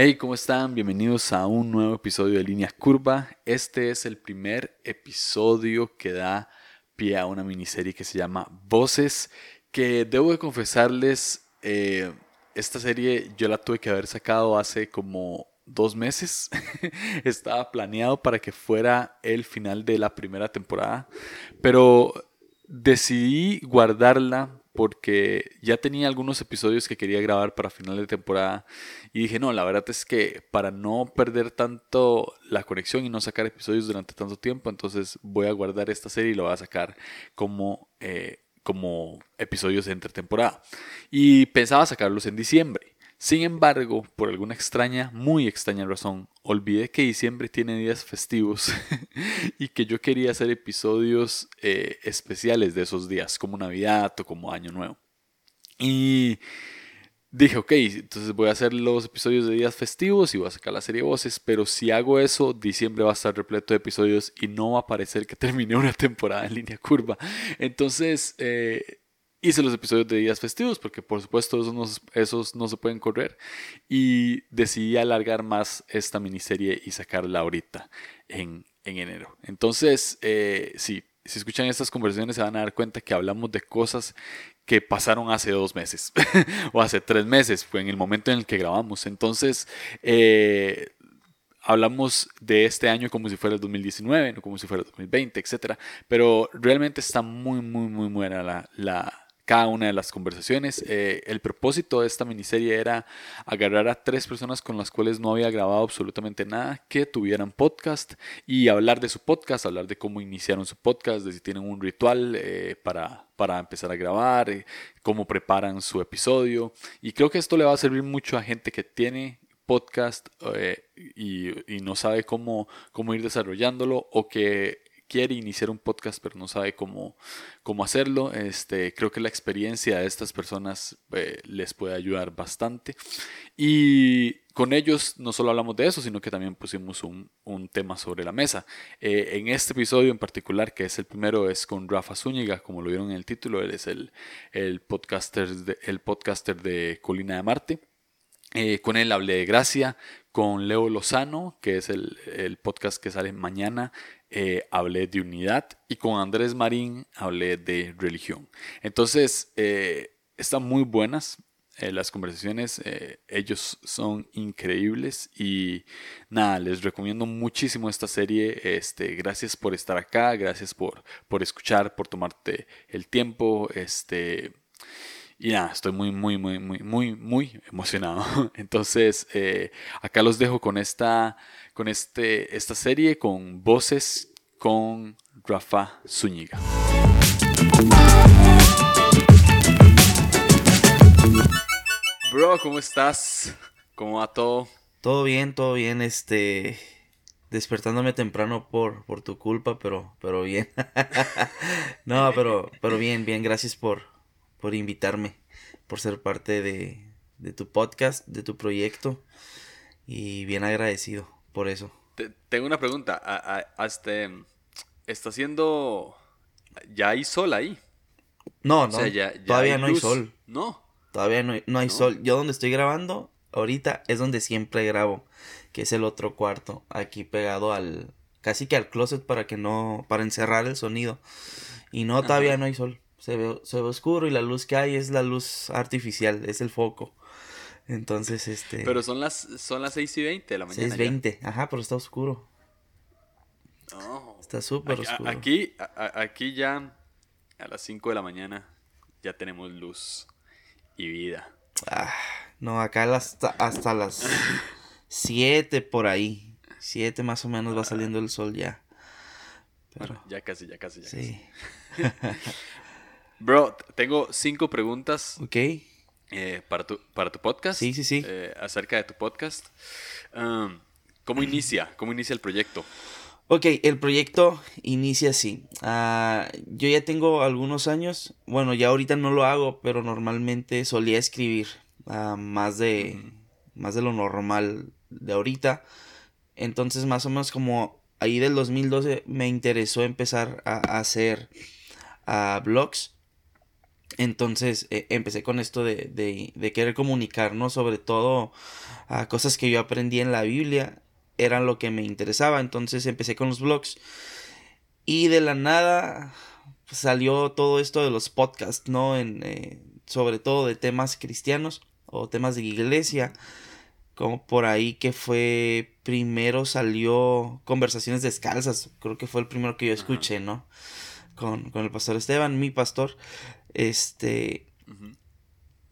Hey, ¿cómo están? Bienvenidos a un nuevo episodio de Línea Curva. Este es el primer episodio que da pie a una miniserie que se llama Voces, que debo de confesarles, eh, esta serie yo la tuve que haber sacado hace como dos meses. Estaba planeado para que fuera el final de la primera temporada, pero decidí guardarla porque ya tenía algunos episodios que quería grabar para final de temporada y dije, no, la verdad es que para no perder tanto la conexión y no sacar episodios durante tanto tiempo, entonces voy a guardar esta serie y lo voy a sacar como, eh, como episodios entre temporada. Y pensaba sacarlos en diciembre. Sin embargo, por alguna extraña, muy extraña razón, olvidé que diciembre tiene días festivos y que yo quería hacer episodios eh, especiales de esos días, como Navidad o como Año Nuevo. Y dije, ok, entonces voy a hacer los episodios de días festivos y voy a sacar la serie de voces, pero si hago eso, diciembre va a estar repleto de episodios y no va a parecer que terminé una temporada en línea curva. Entonces, eh, hice los episodios de días festivos porque por supuesto esos no, esos no se pueden correr y decidí alargar más esta miniserie y sacarla ahorita en, en enero. Entonces, eh, sí, si escuchan estas conversaciones se van a dar cuenta que hablamos de cosas que pasaron hace dos meses o hace tres meses, fue en el momento en el que grabamos. Entonces, eh, hablamos de este año como si fuera el 2019, no como si fuera el 2020, etc. Pero realmente está muy, muy, muy buena la, la cada una de las conversaciones. Eh, el propósito de esta miniserie era agarrar a tres personas con las cuales no había grabado absolutamente nada, que tuvieran podcast y hablar de su podcast, hablar de cómo iniciaron su podcast, de si tienen un ritual eh, para, para empezar a grabar, eh, cómo preparan su episodio. Y creo que esto le va a servir mucho a gente que tiene podcast y, y, no sabe cómo, cómo ir desarrollándolo o que quiere iniciar un podcast pero no sabe cómo, cómo hacerlo. Este, creo que la experiencia de estas personas eh, les puede ayudar bastante. Y con ellos no solo hablamos de eso, sino que también pusimos un, un tema sobre la mesa. Eh, en este episodio en particular, que es el primero, es con Rafa Zúñiga, como lo vieron en el título, él es el, el, podcaster, de, el podcaster de Colina de Marte. Eh, con él hablé de Gracia, con Leo Lozano, que es el, el podcast que sale mañana, eh, hablé de unidad y con Andrés Marín hablé de religión. Entonces, eh, están muy buenas eh, las conversaciones, ellos son increíbles y nada, les recomiendo muchísimo esta serie. Este, gracias por estar acá, gracias por, por escuchar, por tomarte el tiempo. Este, y nada, estoy muy, muy, muy, muy, muy, muy emocionado. Entonces, acá los dejo con esta con este, esta serie con voces con Rafa Zúñiga. Bro, ¿cómo estás? ¿Cómo va todo? Todo bien, todo bien, este despertándome temprano por, por tu culpa, pero, pero bien. no, pero, pero bien, bien, gracias por, por invitarme, por ser parte de, de tu podcast, de tu proyecto, y bien agradecido por eso. tengo una pregunta. este, ¿Está haciendo... ¿Ya hay sol ahí? No, no. todavía no hay sol. No. Todavía no, hay sol. Yo donde estoy grabando ahorita es donde siempre grabo, que es el otro cuarto, aquí pegado al casi que al closet para que no para encerrar el sonido. Y no todavía no hay sol. Se ve, se ve oscuro y la luz que hay es la luz artificial, es el foco. Entonces, este. Pero son las, son las 6 y 20 de la mañana. 6 y 20, ajá, pero está oscuro. Oh. Está súper oscuro. Aquí, aquí ya a las 5 de la mañana ya tenemos luz y vida. Ah, no, acá hasta, hasta las 7 por ahí. 7 más o menos va saliendo el sol ya. Pero... ya casi, ya casi, ya sí. Bro, tengo 5 preguntas. Ok. Eh, para, tu, para tu podcast. Sí, sí, sí. Eh, acerca de tu podcast. Um, ¿Cómo inicia? ¿Cómo inicia el proyecto? Ok, el proyecto inicia así. Uh, yo ya tengo algunos años. Bueno, ya ahorita no lo hago, pero normalmente solía escribir uh, más de más de lo normal de ahorita. Entonces, más o menos como ahí del 2012 me interesó empezar a, hacer uh, blogs Entonces eh, empecé con esto de, de, de, querer comunicar, ¿no? Sobre todo a cosas que yo aprendí en la Biblia, eran lo que me interesaba. Entonces empecé con los blogs. Y de la nada salió todo esto de los podcasts, ¿no? En, eh, sobre todo de temas cristianos o temas de iglesia. Como por ahí que fue primero salió Conversaciones Descalzas. Creo que fue el primero que yo escuché, ¿no? Con, con el pastor Esteban, mi pastor. Este.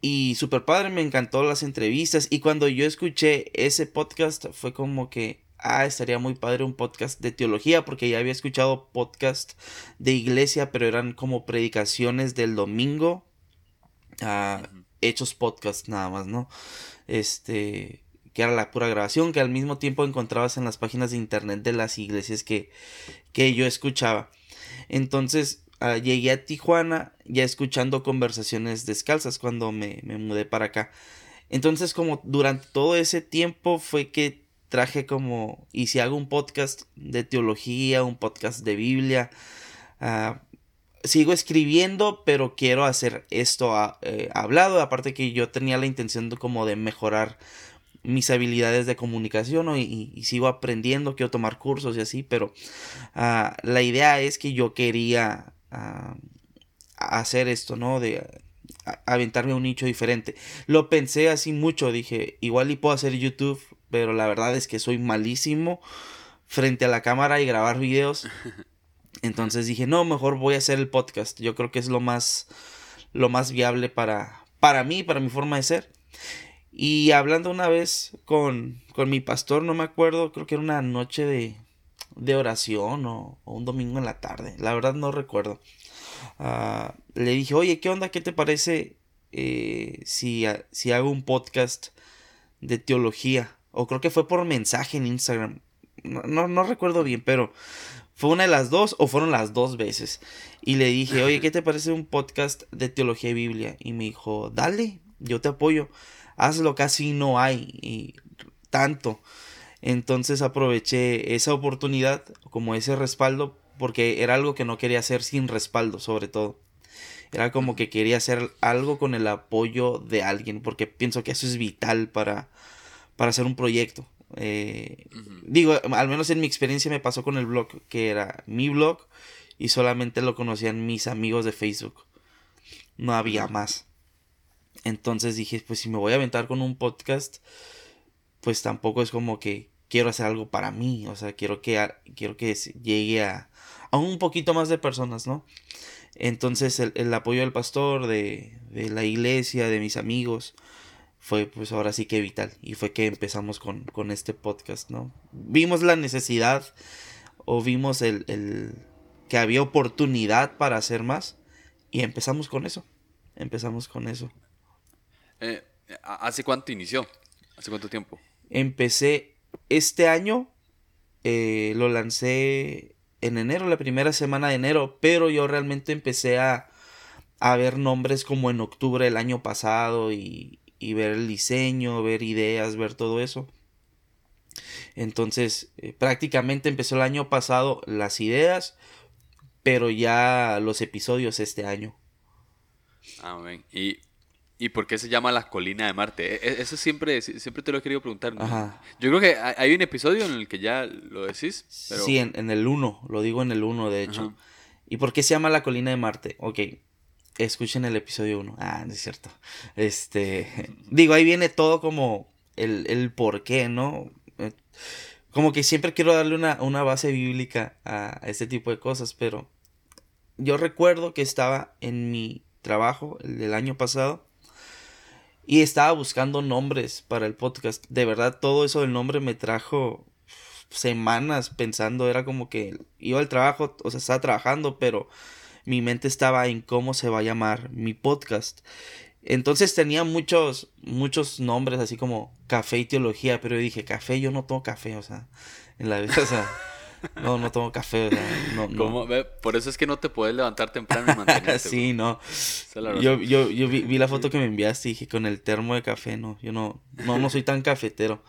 Y super padre, me encantó las entrevistas. Y cuando yo escuché ese podcast, fue como que, ah, estaría muy padre un podcast de teología, porque ya había escuchado podcast de iglesia, pero eran como predicaciones del domingo. Ah, hechos podcast nada más, ¿no? Este que era la pura grabación, que al mismo tiempo encontrabas en las páginas de internet de las iglesias que, que yo escuchaba. Entonces, Ah, llegué a Tijuana ya escuchando conversaciones descalzas cuando me, me, mudé para acá. Entonces como durante todo ese tiempo fue que traje como, y si hago un podcast de teología, un podcast de Biblia, uh, sigo escribiendo, pero quiero hacer esto uh, eh, hablado, aparte que yo tenía la intención de como de mejorar mis habilidades de comunicación y, y, sigo aprendiendo, quiero tomar cursos y así, pero la idea es que yo quería a, hacer esto, ¿no? De aventarme a un nicho diferente. Lo pensé así mucho, dije, igual y puedo hacer YouTube, pero la verdad es que soy malísimo frente a la cámara y grabar videos. Entonces dije, no, mejor voy a hacer el podcast. Yo creo que es lo más, lo más viable para, para mí, para mi forma de ser. Y hablando una vez con, con mi pastor, no me acuerdo, creo que era una noche de, de oración o, un domingo en la tarde. La verdad no recuerdo. Ah, le dije, oye, ¿qué onda? ¿Qué te parece eh, si, hago un podcast de teología? O creo que fue por mensaje en Instagram. No, no, recuerdo bien, pero fue una de las dos o fueron las dos veces. Y le dije, oye, ¿qué te parece un podcast de teología y Biblia? Y me dijo, dale, yo te apoyo. Hazlo, casi no hay y tanto. Entonces aproveché esa oportunidad como ese respaldo porque era algo que no quería hacer sin respaldo sobre todo. Era como que quería hacer algo con el apoyo de alguien porque pienso que eso es vital para, para hacer un proyecto. Eh, digo, al menos en mi experiencia me pasó con el blog, que era mi blog y solamente lo conocían mis amigos de Facebook. No había más. Entonces dije, pues si me voy a aventar con un podcast, pues tampoco es como que quiero hacer algo para mí, o sea, quiero que, quiero que llegue a, a un poquito más de personas, ¿no? Entonces el, apoyo del pastor, de, de, la iglesia, de mis amigos, fue pues ahora sí que vital. Y fue que empezamos con, con este podcast, ¿no? Vimos la necesidad o vimos el, el, que había oportunidad para hacer más y empezamos con eso. Empezamos con eso. Eh, ¿Hace cuánto inició? ¿Hace cuánto tiempo? Empecé este año, eh, lo lancé en enero, la primera semana de enero, pero yo realmente empecé a, a ver nombres como en octubre del año pasado y, y ver el diseño, ver ideas, ver todo eso. Entonces, eh, prácticamente empezó el año pasado las ideas, pero ya los episodios este año. Ah, Y ¿Y por qué se llama La Colina de Marte? E, e, eso siempre, siempre te lo he querido preguntar. Yo creo que hay un episodio en el que ya lo decís. Sí, en, el 1, lo digo en el 1 de hecho. ¿Y por qué se llama La Colina de Marte? Ok, escuchen el episodio 1. Ah, no es cierto. Este, digo, ahí viene todo como el, el por qué, ¿no? Eh, como que siempre quiero darle una, una base bíblica a este tipo de cosas, pero yo recuerdo que estaba en mi trabajo el del año pasado y estaba buscando nombres para el podcast. De verdad, todo eso del nombre me trajo semanas pensando. Era como que iba al trabajo, o sea, estaba trabajando, pero mi mente estaba en cómo se va a llamar mi podcast. Entonces tenía muchos, muchos nombres, así como café y teología, pero yo dije, café, yo no tomo café, o sea, en la vida, o sea, no, no tomo café. no, no. Por eso es que no te puedes levantar temprano y mantenerte. sí, no. Yo, yo, yo vi, la foto que me enviaste y dije, con el termo de café, no. Yo no, no, no soy tan cafetero.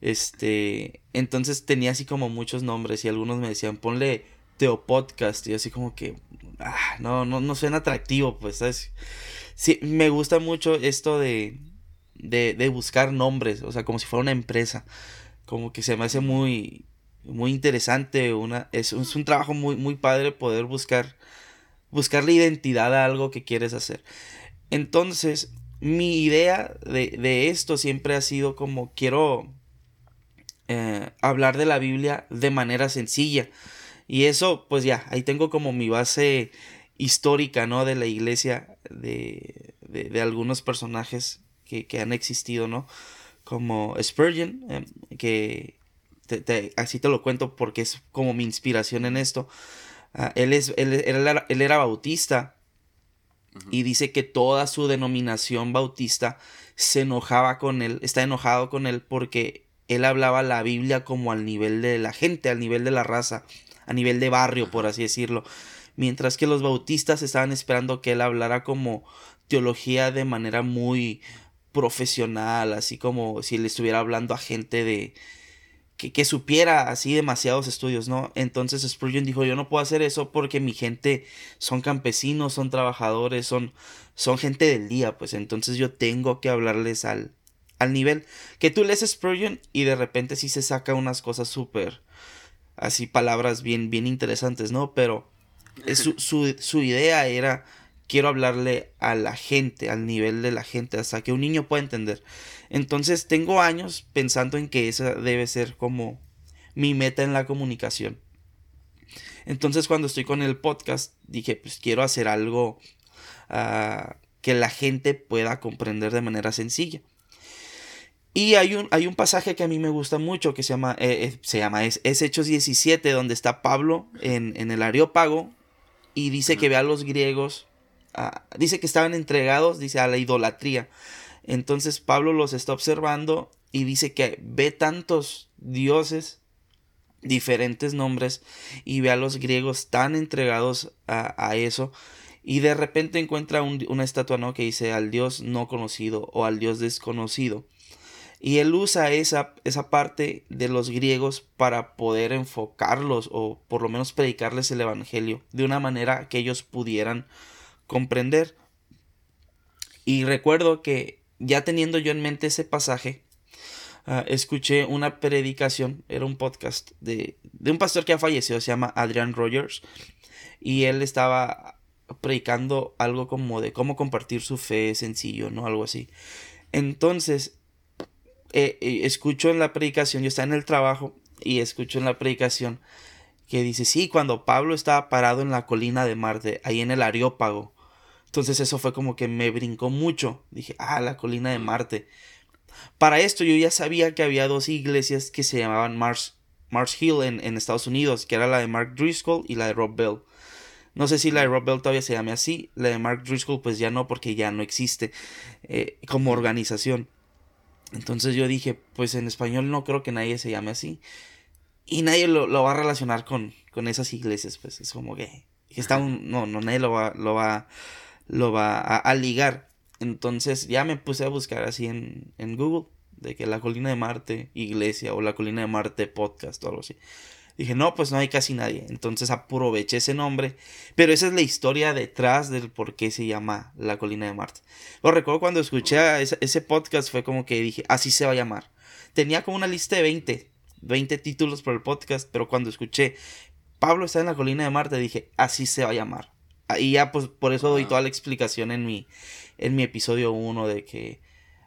Este, entonces tenía así como muchos nombres y algunos me decían, ponle Teopodcast. Y así como que, ah, no, no, no suena atractivo, pues, ¿sabes? Sí, me gusta mucho esto de, de, de buscar nombres, o sea, como si fuera una empresa. Como que se me hace muy, muy interesante, una, es, es un trabajo muy, muy padre poder buscar, buscar la identidad a algo que quieres hacer. Entonces, mi idea de, de esto siempre ha sido como quiero eh, hablar de la Biblia de manera sencilla. Y eso, pues ya, ahí tengo como mi base histórica, ¿no? De la iglesia, de, de, de algunos personajes que, que, han existido, ¿no? Como Spurgeon, eh, que te, te, así te lo cuento porque es como mi inspiración en esto. Uh, él, es, él, él, era, él, era, bautista uh -huh. y dice que toda su denominación bautista se enojaba con él, está enojado con él porque él hablaba la Biblia como al nivel de la gente, al nivel de la raza, a nivel de barrio, por así decirlo. Mientras que los bautistas estaban esperando que él hablara como teología de manera muy profesional, así como si le estuviera hablando a gente de, que, que, supiera así demasiados estudios, ¿no? Entonces Spurgeon dijo, yo no puedo hacer eso porque mi gente son campesinos, son trabajadores, son, son gente del día, pues entonces yo tengo que hablarles al, al nivel que tú lees Spurgeon y de repente sí se saca unas cosas súper, así palabras bien, bien interesantes, ¿no? Pero su, su, su idea era quiero hablarle a la gente, al nivel de la gente, hasta que un niño pueda entender. Entonces tengo años pensando en que esa debe ser como mi meta en la comunicación. Entonces cuando estoy con el podcast dije, pues quiero hacer algo uh, que la gente pueda comprender de manera sencilla. Y hay un, hay un pasaje que a mí me gusta mucho que se llama, eh, se llama es, es, Hechos 17, donde está Pablo en, en el Areópago y dice que ve a los griegos Dice que estaban entregados, dice, a la idolatría. Entonces Pablo los está observando y dice que ve tantos dioses, diferentes nombres, y ve a los griegos tan entregados a, a eso. Y de repente encuentra un, una estatua ¿no? que dice al Dios no conocido o al Dios desconocido. Y él usa esa, esa parte de los griegos para poder enfocarlos o por lo menos predicarles el Evangelio de una manera que ellos pudieran comprender. Y recuerdo que ya teniendo yo en mente ese pasaje, uh, escuché una predicación, era un podcast de, de, un pastor que ha fallecido, se llama Adrian Rogers, y él estaba predicando algo como de cómo compartir su fe sencillo, ¿no? Algo así. Entonces, eh, eh, escucho en la predicación, yo estaba en el trabajo y escucho en la predicación que dice, sí, cuando Pablo estaba parado en la colina de Marte, ahí en el Areópago, entonces eso fue como que me brincó mucho. Dije, ah, la colina de Marte. Para esto yo ya sabía que había dos iglesias que se llamaban Mars, Mars Hill en, en, Estados Unidos, que era la de Mark Driscoll y la de Rob Bell. No sé si la de Rob Bell todavía se llame así, la de Mark Driscoll pues ya no porque ya no existe eh, como organización. Entonces yo dije, pues en español no creo que nadie se llame así. Y nadie lo, lo va a relacionar con, con esas iglesias, pues es como que, que está un... No, no, nadie lo va, lo va lo va a, ligar. Entonces ya me puse a buscar así en, en, Google de que la colina de Marte iglesia o la colina de Marte podcast o algo así. Dije, no, pues no hay casi nadie. Entonces aproveché ese nombre. Pero esa es la historia detrás del por qué se llama la colina de Marte. Lo recuerdo cuando escuché ese, ese podcast fue como que dije, así se va a llamar. Tenía como una lista de 20, 20 títulos por el podcast, pero cuando escuché Pablo está en la colina de Marte dije, así se va a llamar. Y ya pues por eso doy toda la explicación en mi, en mi episodio 1 de que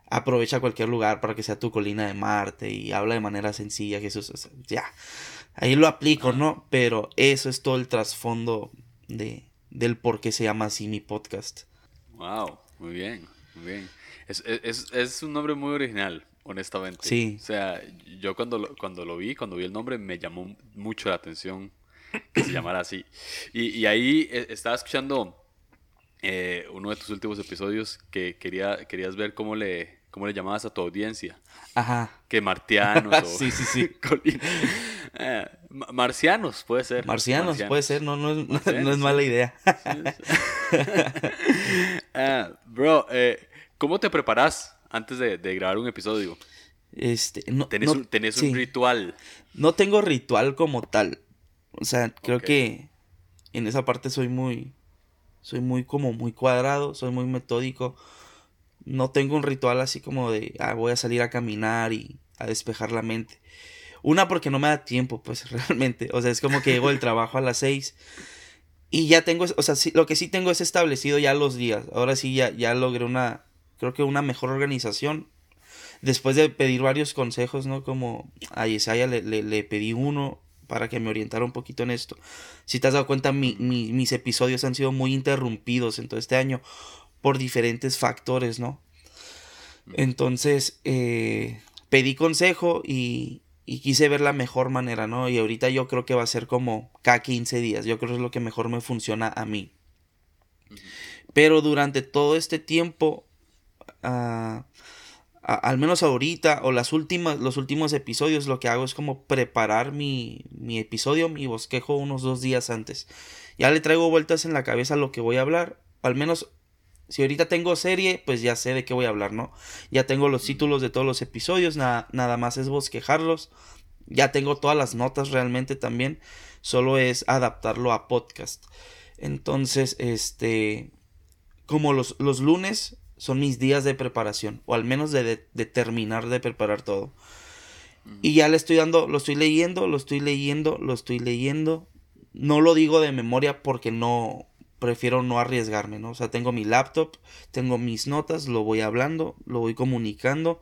aprovecha cualquier lugar para que sea tu colina de Marte y habla de manera sencilla, Jesús. Ya, ahí lo aplico, ¿no? Pero eso es todo el trasfondo de, del por qué se llama así mi podcast. Wow, muy bien, muy bien. Es, es, es un nombre muy original, honestamente. Sí. O sea, yo cuando lo, cuando lo vi, cuando vi el nombre, me llamó mucho la atención que se llamara así. Y, y ahí eh, estaba escuchando eh, uno de tus últimos episodios que quería, querías ver cómo le, cómo le llamabas a tu audiencia. Ajá. Que martianos o... sí, sí, sí. eh, marcianos, puede ser. Marcianos, marcianos. puede ser, no, no, no, no es mala idea. uh, bro, eh, ¿cómo te preparas antes de, de, grabar un episodio? Este, no, ¿Tenés, un, tenés sí. un ritual? No tengo ritual como tal O sea, creo que en esa parte soy muy, soy muy como muy cuadrado, soy muy metódico. No tengo un ritual así como de, ah, voy a salir a caminar y a despejar la mente. Una porque no me da tiempo, pues realmente. O sea, es como que llego del trabajo a las seis y ya tengo, o sea, lo que sí tengo es establecido ya los días. Ahora sí ya, ya logré una, creo que una mejor organización. Después de pedir varios consejos, ¿no? Como a Yesaya le, le, pedí uno para que me orientara un poquito en esto. Si te has dado cuenta, mis episodios han sido muy interrumpidos en todo este año por diferentes factores, ¿no? Entonces, eh, pedí consejo y, y quise ver la mejor manera, ¿no? Y ahorita yo creo que va a ser como cada 15 días. Yo creo que es lo que mejor me funciona a mí. Pero durante todo este tiempo, al menos ahorita o las últimas, los últimos episodios, lo que hago es como preparar mi, mi episodio, mi bosquejo unos dos días antes. Ya le traigo vueltas en la cabeza lo que voy a hablar. Al menos si ahorita tengo serie, pues ya sé de qué voy a hablar, ¿no? Ya tengo los títulos de todos los episodios, nada más es bosquejarlos. Ya tengo todas las notas realmente también. Solo es adaptarlo a podcast. Entonces, este. Como los, los lunes son mis días de preparación. O al menos de, de, terminar de preparar todo. Y ya le estoy dando, lo estoy leyendo, lo estoy leyendo, lo estoy leyendo. No lo digo de memoria porque no, prefiero no arriesgarme, ¿no? O sea, tengo mi laptop, tengo mis notas, lo voy hablando, lo voy comunicando.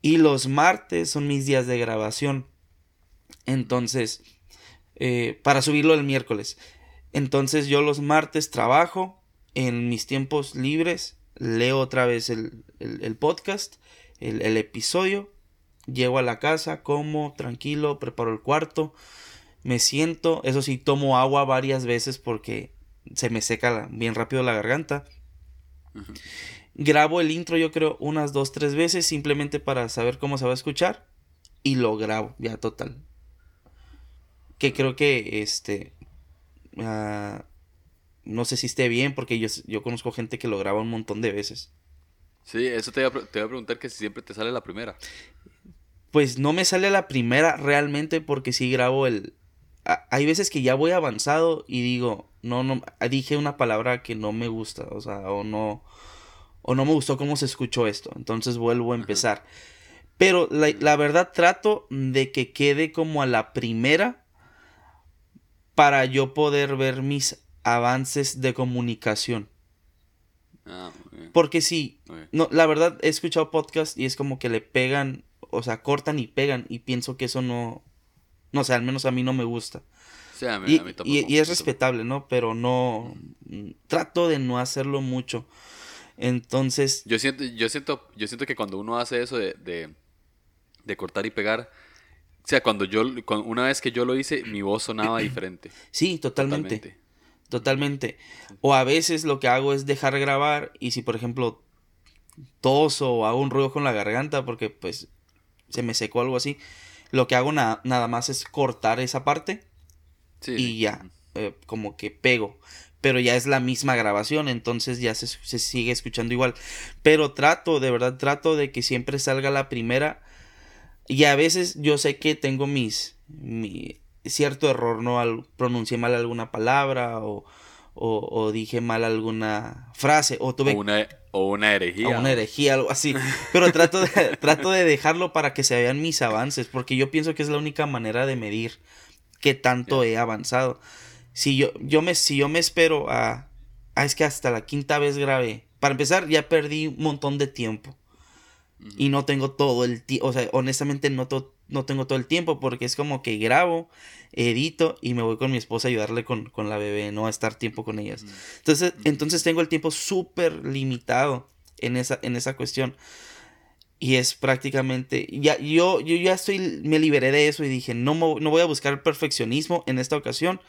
Y los martes son mis días de grabación. Entonces, eh, para subirlo el miércoles. Entonces yo los martes trabajo en mis tiempos libres, leo otra vez el, podcast, el, el episodio, llego a la casa, como tranquilo, preparo el cuarto, me siento, eso sí, tomo agua varias veces porque se me seca bien rápido la garganta. Grabo el intro yo creo unas dos, tres veces simplemente para saber cómo se va a escuchar. Y lo grabo, ya total. Que creo que este... Ah, no sé si esté bien porque yo, yo conozco gente que lo graba un montón de veces. Sí, eso te voy, a, te a preguntar que si siempre te sale la primera. Pues no me sale la primera realmente porque sí grabo el... hay veces que ya voy avanzado y digo, no, no, dije una palabra que no me gusta, o sea, o no, o no me gustó cómo se escuchó esto, entonces vuelvo a empezar. Pero la, verdad trato de que quede como a la primera para yo poder ver mis avances de comunicación. Ah, Porque sí, no, la verdad he escuchado podcast y es como que le pegan, o sea, cortan y pegan y pienso que eso no, no sé, al menos a mí no me gusta y, es respetable, ¿no? Pero no. Trato de no hacerlo mucho. Entonces. Yo siento, yo siento, yo siento que cuando uno hace eso de, de, cortar y pegar. O sea, cuando yo, una vez que yo lo hice, mi voz sonaba diferente. Sí, totalmente. Totalmente. O a veces lo que hago es dejar grabar y si por ejemplo toso o hago un ruido con la garganta porque pues se me secó algo así, lo que hago nada más es cortar esa parte y ya, eh, como que pego. Pero ya es la misma grabación, entonces ya se, sigue escuchando igual. Pero trato, de verdad, trato de que siempre salga la primera. Y a veces yo sé que tengo mis. Mi, cierto error, ¿no? Al, pronuncié mal alguna palabra o, o, dije mal alguna frase o tuve. O una, o una herejía. O una herejía, algo así. Pero trato de, trato de dejarlo para que se vean mis avances, porque yo pienso que es la única manera de medir qué tanto he avanzado. Si yo, yo me, si yo me espero a, a, es que hasta la quinta vez grabé. Para empezar, ya perdí un montón de tiempo. Y no tengo todo el tiempo, o sea, honestamente no, no tengo todo el tiempo porque es como que grabo, edito y me voy con mi esposa a ayudarle con, con la bebé, no a estar tiempo con ellas. Entonces, entonces tengo el tiempo súper limitado en esa, en esa cuestión. Y es prácticamente, ya, yo, yo ya estoy, me liberé de eso y dije, no, no voy a buscar perfeccionismo en esta ocasión.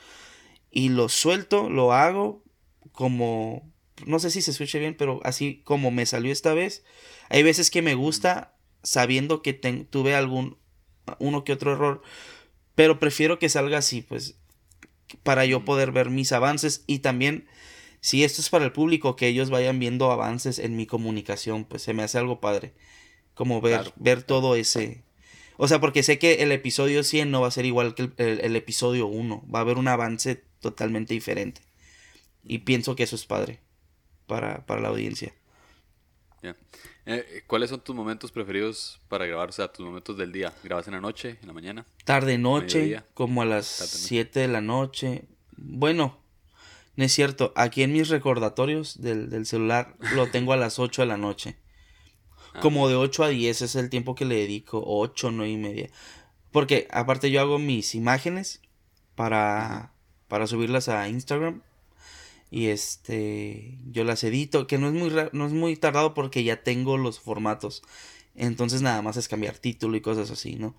Y lo suelto, lo hago como, no sé si se escuche bien, pero así como me salió esta vez. Hay veces que me gusta sabiendo que tuve algún, uno que otro error, pero prefiero que salga así, pues, para yo poder ver mis avances y también si esto es para el público, que ellos vayan viendo avances en mi comunicación, pues se me hace algo padre como ver, ver todo ese... O sea, porque sé que el episodio 100 no va a ser igual que el, episodio 1. Va a haber un avance totalmente diferente. Y pienso que eso es padre para, para la audiencia. Eh, ¿Cuáles son tus momentos preferidos para grabar? O sea, tus momentos del día. ¿Grabas en la noche, en la mañana? Tarde, noche, como a las 7 de la noche. Bueno, no es cierto. Aquí en mis recordatorios del, celular lo tengo a las 8 de la noche. Ah, como de 8 a 10 es el tiempo que le dedico. 8, 9 y media. Porque aparte yo hago mis imágenes para, para subirlas a Instagram y este yo las edito que no es muy no es muy tardado porque ya tengo los formatos. Entonces nada más es cambiar título y cosas así no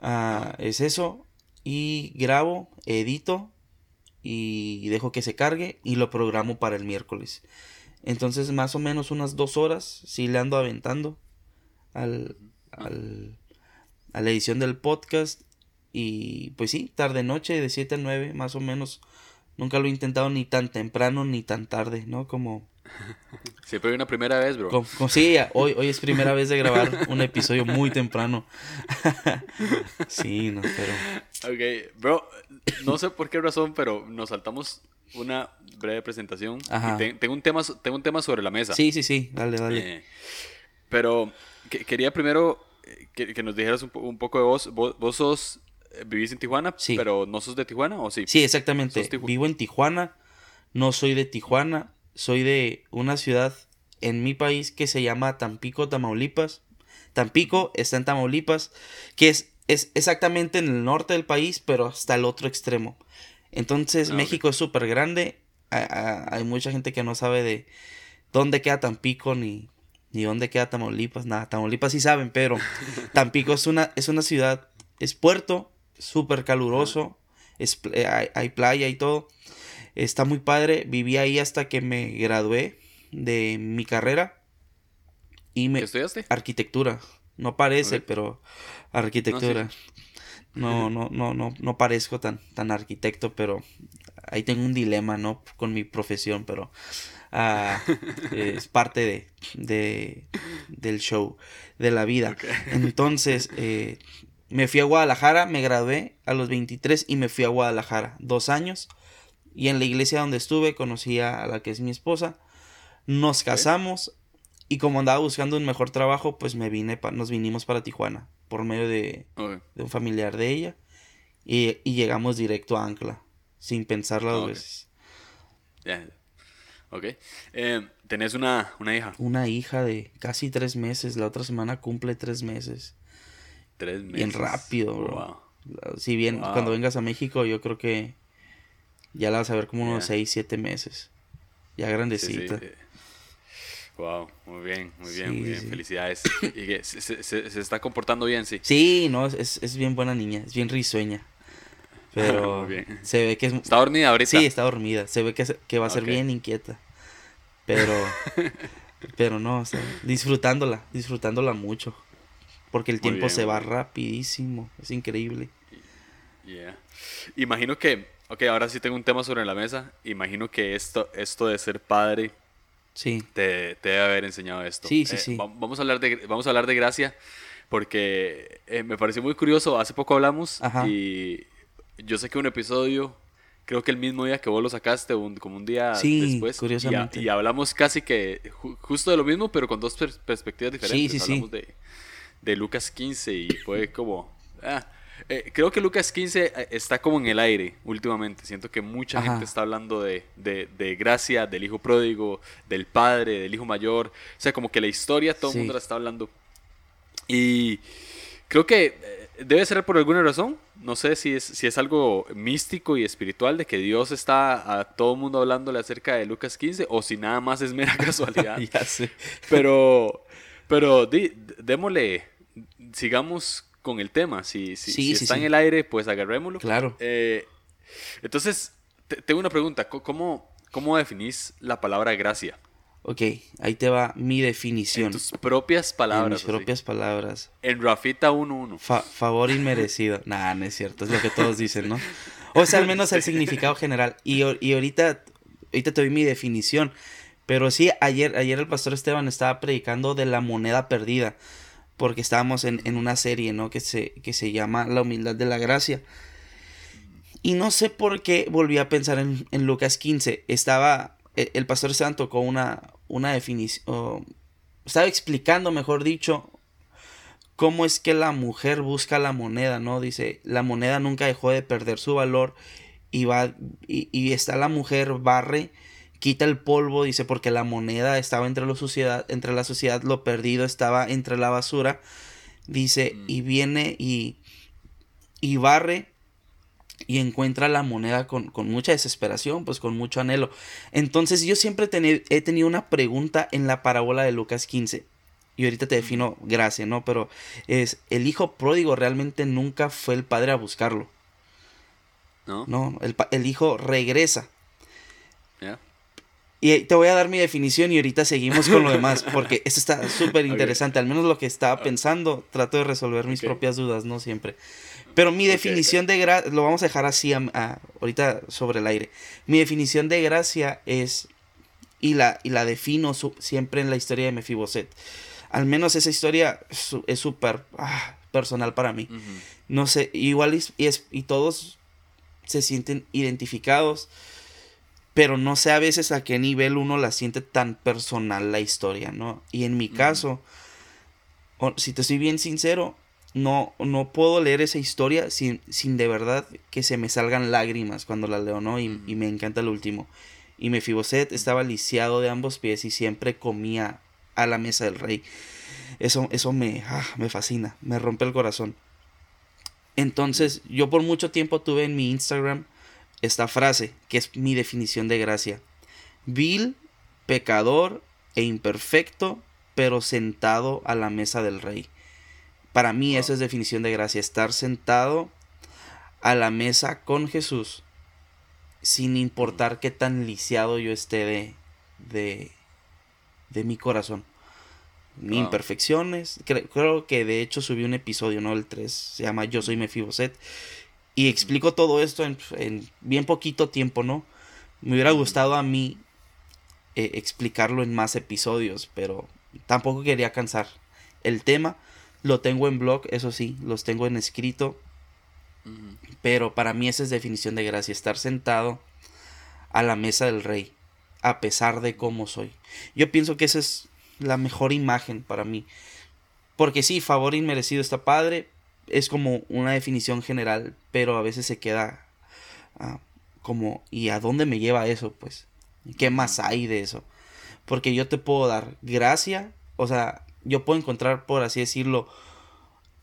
ah, es eso y grabo edito y dejo que se cargue y lo programo para el miércoles. Entonces más o menos unas dos horas si le ando aventando al, al a la edición del podcast y pues sí tarde noche de 7 a 9 más o menos Nunca lo he intentado ni tan temprano ni tan tarde, ¿no? Como... Siempre hay una primera vez, bro. sí, hoy, hoy es primera vez de grabar un episodio muy temprano. sí, no, pero... Ok, bro, no sé por qué razón, pero nos saltamos una breve presentación. tengo, un tema, tengo un tema sobre la mesa. Sí, sí, sí, dale, dale. Eh, pero quería primero eh, que, nos dijeras un, poco de vos. vos. sos ¿Vivís en Tijuana? Sí. ¿Pero no sos de Tijuana o sí? Sí, exactamente. Vivo en Tijuana, no soy de Tijuana, soy de una ciudad en mi país que se llama Tampico, Tamaulipas. Tampico está en Tamaulipas, que es, es exactamente en el norte del país, pero hasta el otro extremo. Entonces ah, México es súper grande. Hay mucha gente que no sabe de dónde queda Tampico ni, ni dónde queda Tamaulipas. Nada, Tamaulipas sí saben, pero Tampico es una, es una ciudad, es puerto, súper caluroso, eh, hay, playa y todo. Está muy padre, viví ahí hasta que me gradué de mi carrera. Y me, ¿Qué estudiaste? Arquitectura. No parece, pero arquitectura. No, no, no, no, no, parezco tan, tan arquitecto, pero ahí tengo un dilema, ¿no? Con mi profesión, pero ah, es parte de, de, del show, de la vida. Entonces, eh, me fui a Guadalajara, me gradué a los 23 y me fui a Guadalajara, dos años. Y en la iglesia donde estuve conocí a la que es mi esposa. Nos casamos y como andaba buscando un mejor trabajo, pues me vine, nos vinimos para Tijuana por medio de, un familiar de ella. Y, llegamos directo a Ancla, sin pensarlo dos veces. Ok. Eh, ¿Tenés una, una hija? Una hija de casi tres meses. La otra semana cumple tres meses. Bien rápido, bro. Si bien cuando vengas a México, yo creo que ya la vas a ver como unos 6, 7 meses. Ya grandecita. Wow, muy bien, muy bien, muy bien. Felicidades. y se, está comportando bien, sí. Sí, no, es, bien buena niña, es bien risueña. Pero se ve que es... ¿Está dormida ahorita? Sí, está dormida. Se ve que, que va a ser bien inquieta. Pero... pero no, disfrutándola, disfrutándola mucho. Porque el tiempo se va rapidísimo. Es increíble. Yeah. Imagino que, ok, ahora sí tengo un tema sobre la mesa. Imagino que esto, esto de ser padre sí. te, te debe haber enseñado esto. Sí, sí, eh, sí. Vamos a hablar de, vamos a hablar de gracia porque eh, me pareció muy curioso. Hace poco hablamos y yo sé que un episodio, creo que el mismo día que vos lo sacaste, un, como un día sí, después. Curiosamente. Y, hablamos casi que justo de lo mismo, pero con dos perspectivas diferentes. Sí, sí, hablamos de de Lucas 15 y fue como... Ah, eh, creo que Lucas 15 eh, está como en el aire últimamente. Siento que mucha gente está hablando de, de, gracia, del hijo pródigo, del padre, del hijo mayor. O sea, como que la historia todo el mundo la está hablando. Y creo que eh, debe ser por alguna razón. No sé si es, si es algo místico y espiritual de que Dios está a todo el mundo hablándole acerca de Lucas 15 o si nada más es mera casualidad. ya sé. Pero, pero démosle sigamos con el tema. Si, si, está en el aire, pues agarrémoslo. Claro. Eh, entonces, tengo una pregunta. ¿Cómo, ¿Cómo definís la palabra gracia? Ok, ahí te va mi definición. En tus propias palabras. En mis propias palabras. En Rafita 1-1. favor inmerecido. nah, no es cierto, es lo que todos dicen, ¿no? O sea, al menos el significado general. Y, y ahorita, ahorita te doy mi definición. Pero sí, ayer, ayer el pastor Esteban estaba predicando de la moneda perdida porque estábamos en, una serie, ¿no? Que se, que se llama La humildad de la gracia. Y no sé por qué volví a pensar en, Lucas 15. Estaba, e, el, pastor Santo tocó una, una definición, estaba explicando, mejor dicho, cómo es que la mujer busca la moneda, ¿no? Dice, la moneda nunca dejó de perder su valor y va, y, y está la mujer, barre quita el polvo, dice, porque la moneda estaba entre la sociedad, entre la sociedad, lo perdido estaba entre la basura, dice, mm. y viene y, y barre y encuentra la moneda con, mucha desesperación, pues con mucho anhelo. Entonces yo siempre he tenido una pregunta en la parábola de Lucas 15. Y ahorita te defino gracia, ¿no? Pero es, el hijo pródigo realmente nunca fue el padre a buscarlo. No. No, el, el hijo regresa. Y te voy a dar mi definición y ahorita seguimos con lo demás, porque esto está súper interesante. Al menos lo que estaba ah. pensando, trato de resolver mis propias dudas, no siempre. Pero mi definición de gracia, lo vamos a dejar así ahorita sobre el aire. Mi definición de gracia es, y la, y la defino siempre en la historia de Mefiboset. Al menos esa historia es súper ah, personal para mí. No sé, igual y, es, y todos se sienten identificados pero no sé a veces a qué nivel uno la siente tan personal la historia, ¿no? Y en mi caso, si te estoy bien sincero, no, no puedo leer esa historia sin, sin de verdad que se me salgan lágrimas cuando la leo, ¿no? Y, me encanta el último. Y Mefiboset estaba lisiado de ambos pies y siempre comía a la mesa del rey. Eso, eso me, ah, me fascina, me rompe el corazón. Entonces, yo por mucho tiempo tuve en mi Instagram esta frase, que es mi definición de gracia. Vil, pecador e imperfecto, pero sentado a la mesa del rey. Para mí esa es definición de gracia, estar sentado a la mesa con Jesús, sin importar qué tan lisiado yo esté de, de, de mi corazón. Mis imperfecciones. Creo, que de hecho subí un episodio, ¿no? El 3, se llama Yo soy Mefiboset. Y explico todo esto en, bien poquito tiempo, ¿no? Me hubiera gustado a mí eh, explicarlo en más episodios, pero tampoco quería cansar. El tema lo tengo en blog, eso sí, los tengo en escrito. Pero para mí esa es definición de gracia, estar sentado a la mesa del rey, a pesar de cómo soy. Yo pienso que esa es la mejor imagen para mí. Porque sí, favor inmerecido está padre, es como una definición general, pero a veces se queda ah, como, ¿y a dónde me lleva eso? Pues, ¿qué más hay de eso? Porque yo te puedo dar gracia, o sea, yo puedo encontrar, por así decirlo,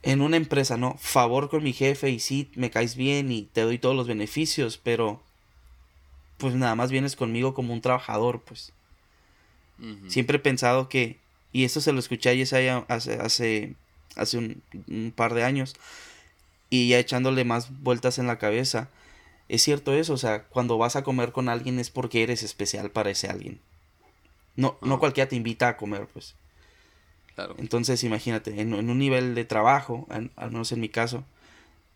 en una empresa, ¿no? Favor con mi jefe y sí, me caes bien y te doy todos los beneficios, pero pues nada más vienes conmigo como un trabajador, pues. Siempre he pensado que, y esto se lo escuché a Yesaya hace, hace hace un, par de años y ya echándole más vueltas en la cabeza. Es cierto eso, o sea, cuando vas a comer con alguien es porque eres especial para ese alguien. No, no cualquiera te invita a comer, pues. Claro. Entonces, imagínate, en, un nivel de trabajo, al menos en mi caso,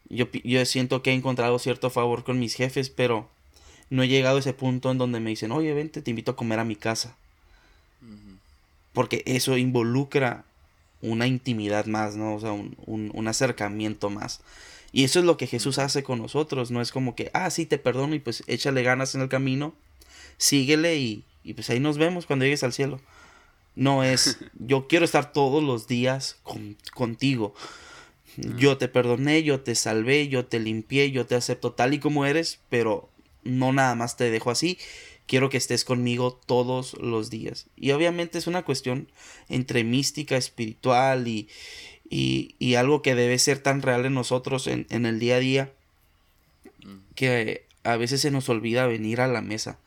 yo, yo siento que he encontrado cierto favor con mis jefes, pero no he llegado a ese punto en donde me dicen, oye, vente, te invito a comer a mi casa. Porque eso involucra una intimidad más, ¿no? O sea, un, un, acercamiento más. Y eso es lo que Jesús hace con nosotros, no es como que, ah, sí, te perdono y pues échale ganas en el camino, síguele y, y pues ahí nos vemos cuando llegues al cielo. No es, yo quiero estar todos los días con, contigo. Yo te perdoné, yo te salvé, yo te limpié, yo te acepto tal y como eres, pero no nada más te dejo así, quiero que estés conmigo todos los días. Y obviamente es una cuestión entre mística, espiritual y, y, algo que debe ser tan real en nosotros en, el día a día que a veces se nos olvida venir a la mesa.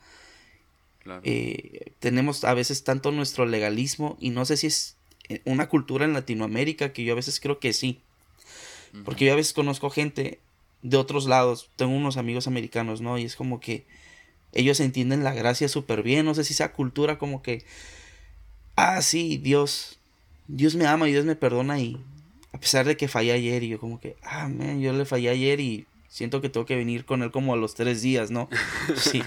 Eh, tenemos a veces tanto nuestro legalismo y no sé si es eh, una cultura en Latinoamérica que yo a veces creo que sí. Porque yo a veces conozco gente de otros lados, tengo unos amigos americanos, ¿no? Y es como que ellos entienden la gracia súper bien. No sé si esa cultura como que, ah, sí, Dios, Dios me ama y Dios me perdona y a pesar de que fallé ayer y yo como que, ah, man, yo le fallé ayer y siento que tengo que venir con él como a los tres días, ¿no? Sí.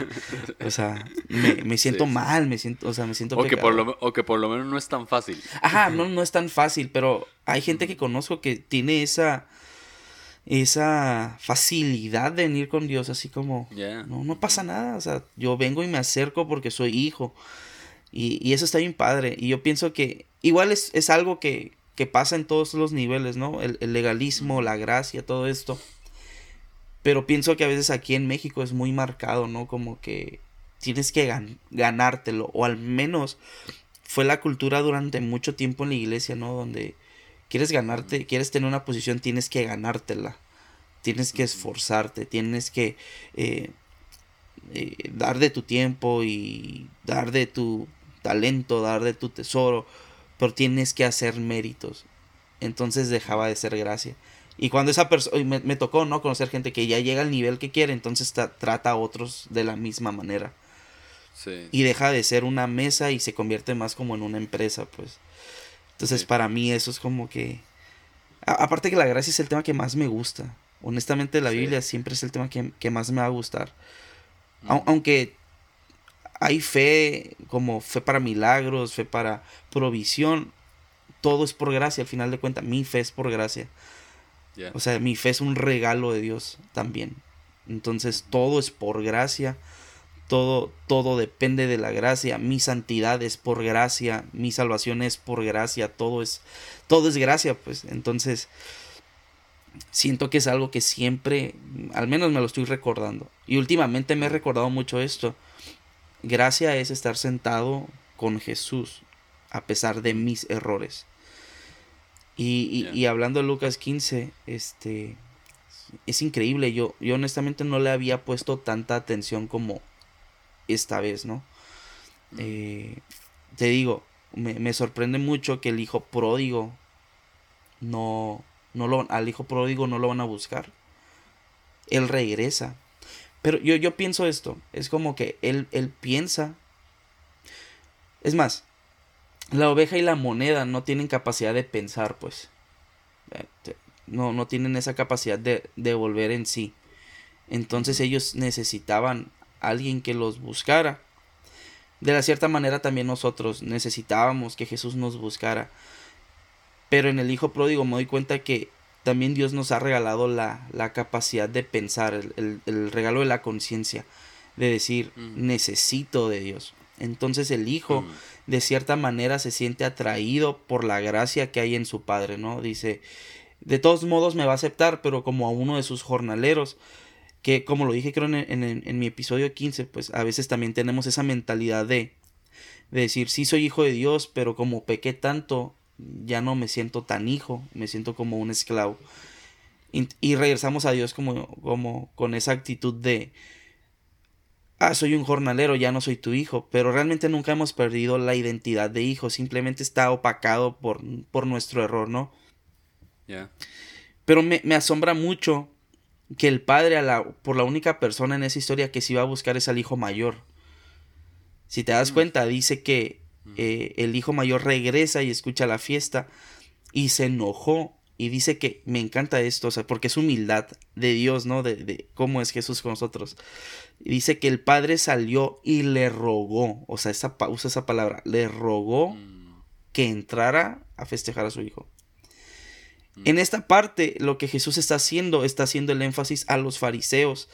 O sea, me, siento mal, me siento, o sea, me siento o que, por lo, o que por lo menos no es tan fácil. Ajá, no, no es tan fácil, pero hay gente que conozco que tiene esa esa facilidad de venir con Dios, así como, no, no pasa nada, o sea, yo vengo y me acerco porque soy hijo. Y, y eso está bien padre. Y yo pienso que igual es, es algo que, que, pasa en todos los niveles, ¿no? El, el, legalismo, la gracia, todo esto. Pero pienso que a veces aquí en México es muy marcado, ¿no? Como que tienes que ganártelo. O al menos fue la cultura durante mucho tiempo en la iglesia, ¿no? Donde quieres ganarte, quieres tener una posición, tienes que ganártela. Tienes que esforzarte, tienes que eh, eh, dar de tu tiempo y dar de tu talento, dar de tu tesoro, pero tienes que hacer méritos. Entonces dejaba de ser gracia. Y cuando esa persona, me, me, tocó, ¿no? Conocer gente que ya llega al nivel que quiere, entonces trata a otros de la misma manera. Sí. Y deja de ser una mesa y se convierte más como en una empresa, pues. Entonces para mí eso es como que... aparte que la gracia es el tema que más me gusta. Honestamente la Biblia siempre es el tema que, más me va a gustar. Aunque hay fe como fe para milagros, fe para provisión, todo es por gracia, al final de cuentas, mi fe es por gracia. O sea, mi fe es un regalo de Dios también. Entonces, todo es por gracia. Todo, todo depende de la gracia. Mi santidad es por gracia. Mi salvación es por gracia. Todo es, todo es gracia, pues. Entonces, siento que es algo que siempre, al menos me lo estoy recordando. Y últimamente me he recordado mucho esto. Gracia es estar sentado con Jesús a pesar de mis errores. Y, hablando de Lucas 15, este, es increíble. Yo, yo honestamente no le había puesto tanta atención como esta vez, ¿no? Eh, te digo, me, sorprende mucho que el hijo pródigo no, no lo, al hijo pródigo no lo van a buscar. Él regresa. Pero yo, yo pienso esto, es como que él, él piensa. Es más, la oveja y la moneda no tienen capacidad de pensar, pues. Eh, no, no tienen esa capacidad de, de volver en sí. Entonces ellos necesitaban alguien que los buscara. De la cierta manera también nosotros necesitábamos que Jesús nos buscara. Pero en el Hijo Pródigo me doy cuenta que también Dios nos ha regalado la, la capacidad de pensar, el, el, regalo de la conciencia, de decir, mm. necesito de Dios. Entonces el Hijo mm de cierta manera se siente atraído por la gracia que hay en su padre, ¿no? Dice, de todos modos me va a aceptar, pero como a uno de sus jornaleros, que como lo dije creo en, en, mi episodio 15, pues a veces también tenemos esa mentalidad de, de decir, sí soy hijo de Dios, pero como pequé tanto, ya no me siento tan hijo, me siento como un esclavo. Y, y regresamos a Dios como, como con esa actitud de, ah, soy un jornalero, ya no soy tu hijo, pero realmente nunca hemos perdido la identidad de hijo, simplemente está opacado por, por nuestro error, ¿no? Ya. Pero me, asombra mucho que el padre, a la, por la única persona en esa historia que se iba a buscar es al hijo mayor. Si te das mm. cuenta, dice que mm. eh, el hijo mayor regresa y escucha la fiesta y se enojó y dice que me encanta esto, o sea, porque es humildad de Dios, ¿no? De, de, cómo es Jesús con nosotros. Y dice que el padre salió y le rogó, o sea, esa, usa esa palabra, le rogó mm. que entrara a festejar a su hijo. En esta parte, lo que Jesús está haciendo, está haciendo el énfasis a los fariseos.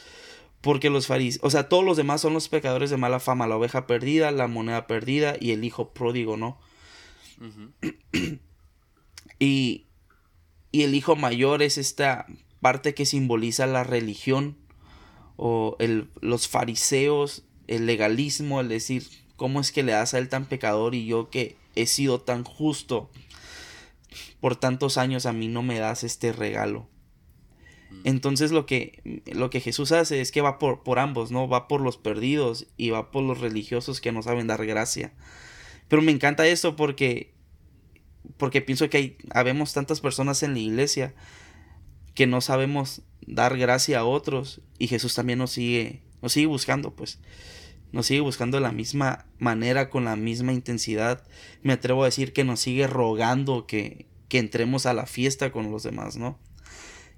Porque los fariseos, o sea, todos los demás son los pecadores de mala fama, la oveja perdida, la moneda perdida y el hijo pródigo, ¿no? y, y el hijo mayor es esta parte que simboliza la religión o el, los fariseos, el legalismo, el decir, ¿cómo es que le das a él tan pecador y yo que he sido tan justo por tantos años a mí no me das este regalo? Mm. Entonces lo que, lo que Jesús hace es que va por, por ambos, ¿no? Va por los perdidos y va por los religiosos que no saben dar gracia. Pero me encanta esto porque porque pienso que hay, habemos tantas personas en la iglesia que no sabemos dar gracia a otros y Jesús también nos sigue, nos sigue buscando, pues nos sigue buscando de la misma manera, con la misma intensidad. Me atrevo a decir que nos sigue rogando que, que entremos a la fiesta con los demás, ¿no?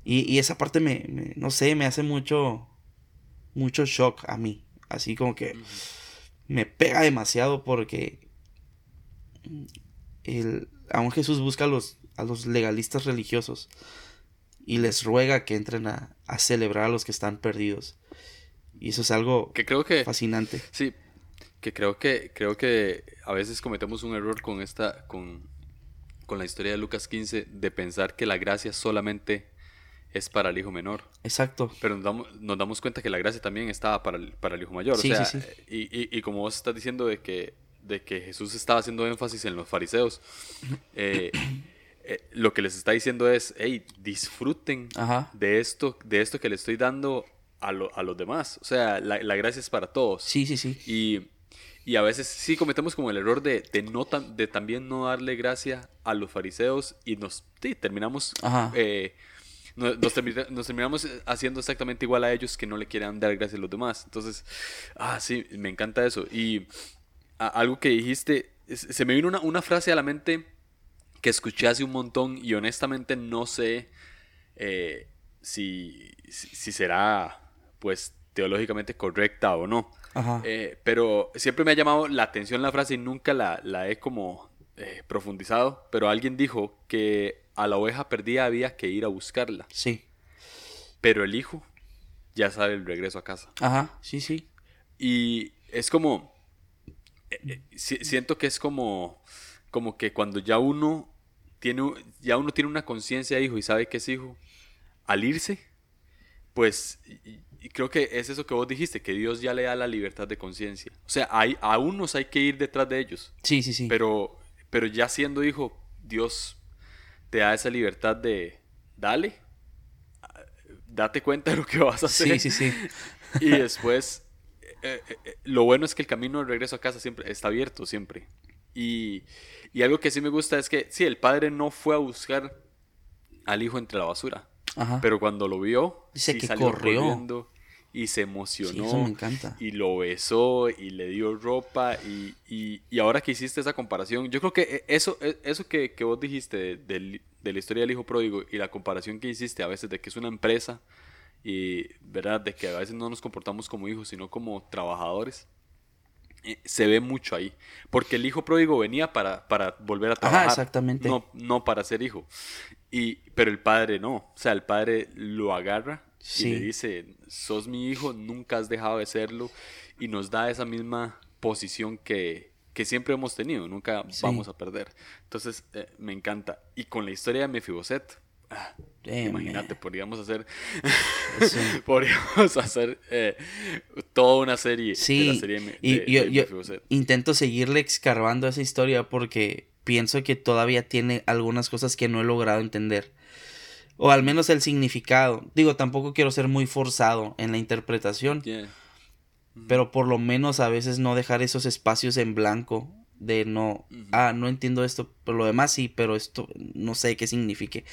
Y, esa parte me, no sé, me hace mucho, mucho shock a mí. Así como que me pega demasiado porque el, aún Jesús busca a los, a los legalistas religiosos y les ruega que entren a, a celebrar a los que están perdidos. Y eso es algo que creo que, fascinante. Sí, que creo que creo que a veces cometemos un error con esta con, con la historia de Lucas 15 de pensar que la gracia solamente es para el hijo menor. Exacto. Pero nos damos, nos damos cuenta que la gracia también estaba para el, para el hijo mayor. Sí, o sea, sí, sí. Y, y, y, como vos estás diciendo de que, de que Jesús estaba haciendo énfasis en los fariseos, eh, eh, lo que les está diciendo es, hey, disfruten de esto, de esto que le estoy dando a, a los demás. O sea, la, la, gracia es para todos. Sí, sí, sí. Y, y a veces sí cometemos como el error de, de, no de también no darle gracia a los fariseos y nos sí, terminamos... Eh, nos, terminamos haciendo exactamente igual a ellos que no le quieren dar gracias a los demás. Entonces, ah, sí, me encanta eso. Y algo que dijiste, se me vino una, una, frase a la mente que escuché hace un montón y honestamente no sé eh, si, si, será pues teológicamente correcta o no. Eh, pero siempre me ha llamado la atención la frase y nunca la, la he como eh, profundizado. Pero alguien dijo que a la oveja perdida había que ir a buscarla. Sí. Pero el hijo ya sabe el regreso a casa. Ajá, sí, sí. Y es como, eh, eh, siento que es como, como que cuando ya uno tiene, ya uno tiene una conciencia de hijo y sabe que es hijo, al irse, pues y, creo que es eso que vos dijiste, que Dios ya le da la libertad de conciencia. O sea, hay, a unos hay que ir detrás de ellos. Sí, sí, sí. Pero, pero ya siendo hijo, Dios te da esa libertad de, dale, date cuenta de lo que vas a hacer. Sí, sí, sí. Y después, eh, eh, eh, lo bueno es que el camino de regreso a casa siempre está abierto, siempre. Y, y, algo que sí me gusta es que, sí, el padre no fue a buscar al hijo entre la basura. Ajá. Pero cuando lo vio, Dice sí que salió corrió. corriendo y se emocionó. Sí, eso me encanta. Y lo besó y le dio ropa. Y, y, y, ahora que hiciste esa comparación, yo creo que e, eso, e, eso que, que vos dijiste de, de, la historia del hijo pródigo y la comparación que hiciste a veces de que es una empresa y, ¿verdad? De que a veces no nos comportamos como hijos, sino como trabajadores. Eh, se ve mucho ahí. Porque el hijo pródigo venía para, para volver a trabajar. Ajá, exactamente. No, no para ser hijo. Y, pero el padre no. O sea, el padre lo agarra y le dice, sos mi hijo, nunca has dejado de serlo y nos da esa misma posición que, que siempre hemos tenido, nunca vamos a perder. Entonces, eh, me encanta. Y con la historia de Mefiboset, ah, imagínate, podríamos hacer, podríamos hacer eh, toda una serie de la serie de, y yo, intento seguirle escarbando esa historia porque pienso que todavía tiene algunas cosas que no he logrado entender. O al menos el significado. Digo, tampoco quiero ser muy forzado en la interpretación. Pero por lo menos a veces no dejar esos espacios en blanco. De no, ah, no entiendo esto, pero lo demás sí, pero esto no sé qué signifique.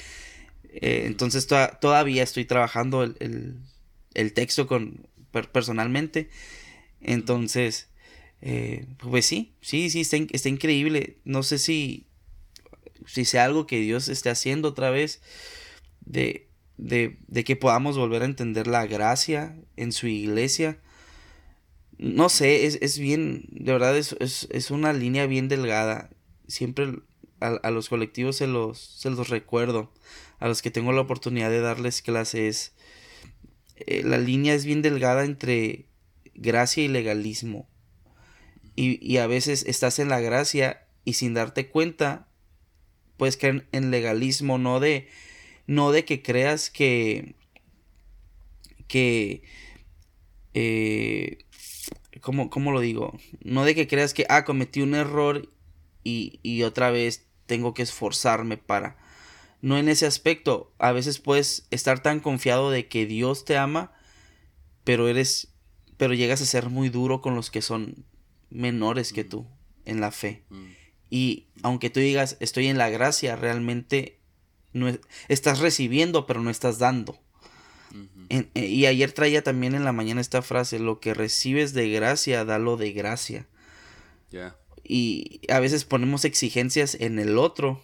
Eh, entonces todavía estoy trabajando el, el, texto con, personalmente. Entonces, eh, pues sí, sí, sí, está, está, increíble. No sé si, si sea algo que Dios esté haciendo otra vez de, de, de, que podamos volver a entender la gracia en su iglesia. No sé, es, es bien, de verdad es, es, es, una línea bien delgada. Siempre a, a, los colectivos se los, se los recuerdo, a los que tengo la oportunidad de darles clases. Eh, la línea es bien delgada entre gracia y legalismo. Y, y a veces estás en la gracia y sin darte cuenta, puedes caer en legalismo, no de no de que creas que, que, eh, ¿cómo, ¿cómo, lo digo? No de que creas que, ah, cometí un error y, y otra vez tengo que esforzarme para... No en ese aspecto. A veces puedes estar tan confiado de que Dios te ama, pero eres, pero llegas a ser muy duro con los que son menores que mm. tú en la fe. Mm. Y aunque tú digas, estoy en la gracia, realmente no estás recibiendo, pero no estás dando. Eh, y ayer traía también en la mañana esta frase, lo que recibes de gracia, dalo de gracia. Y a veces ponemos exigencias en el otro,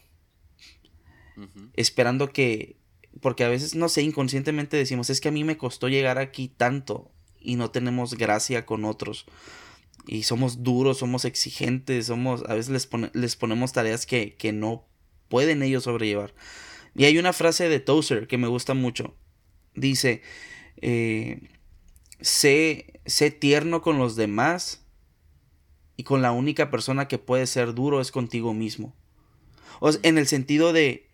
esperando que porque a veces, no sé, inconscientemente decimos, es que a mí me costó llegar aquí tanto y no tenemos gracia con otros. Y somos duros, somos exigentes, somos, a veces les, les ponemos tareas que, que no pueden ellos sobrellevar. Y hay una frase de Tozer que me gusta mucho. Dice, eh, sé, sé tierno con los demás y con la única persona que puede ser duro es contigo mismo. O en el sentido de,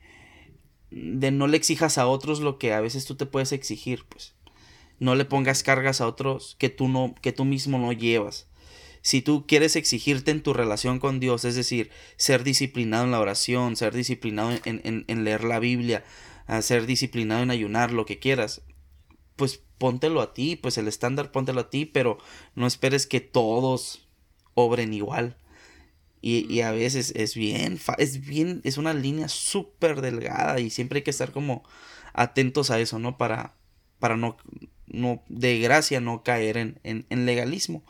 de no le exijas a otros lo que a veces tú te puedes exigir, pues. No le pongas cargas a otros que tú no, que tú mismo no llevas. Si tú quieres exigirte en tu relación con Dios, es decir, ser disciplinado en la oración, ser disciplinado en, en leer la Biblia, ser disciplinado en ayunar, lo que quieras, pues póntelo a ti, pues el estándar póntelo a ti, pero no esperes que todos obren igual. Y, y a veces es bien, es bien, es una línea súper delgada y siempre hay que estar como atentos a eso, ¿no? Para, para no, no, de gracia no caer en, en, legalismo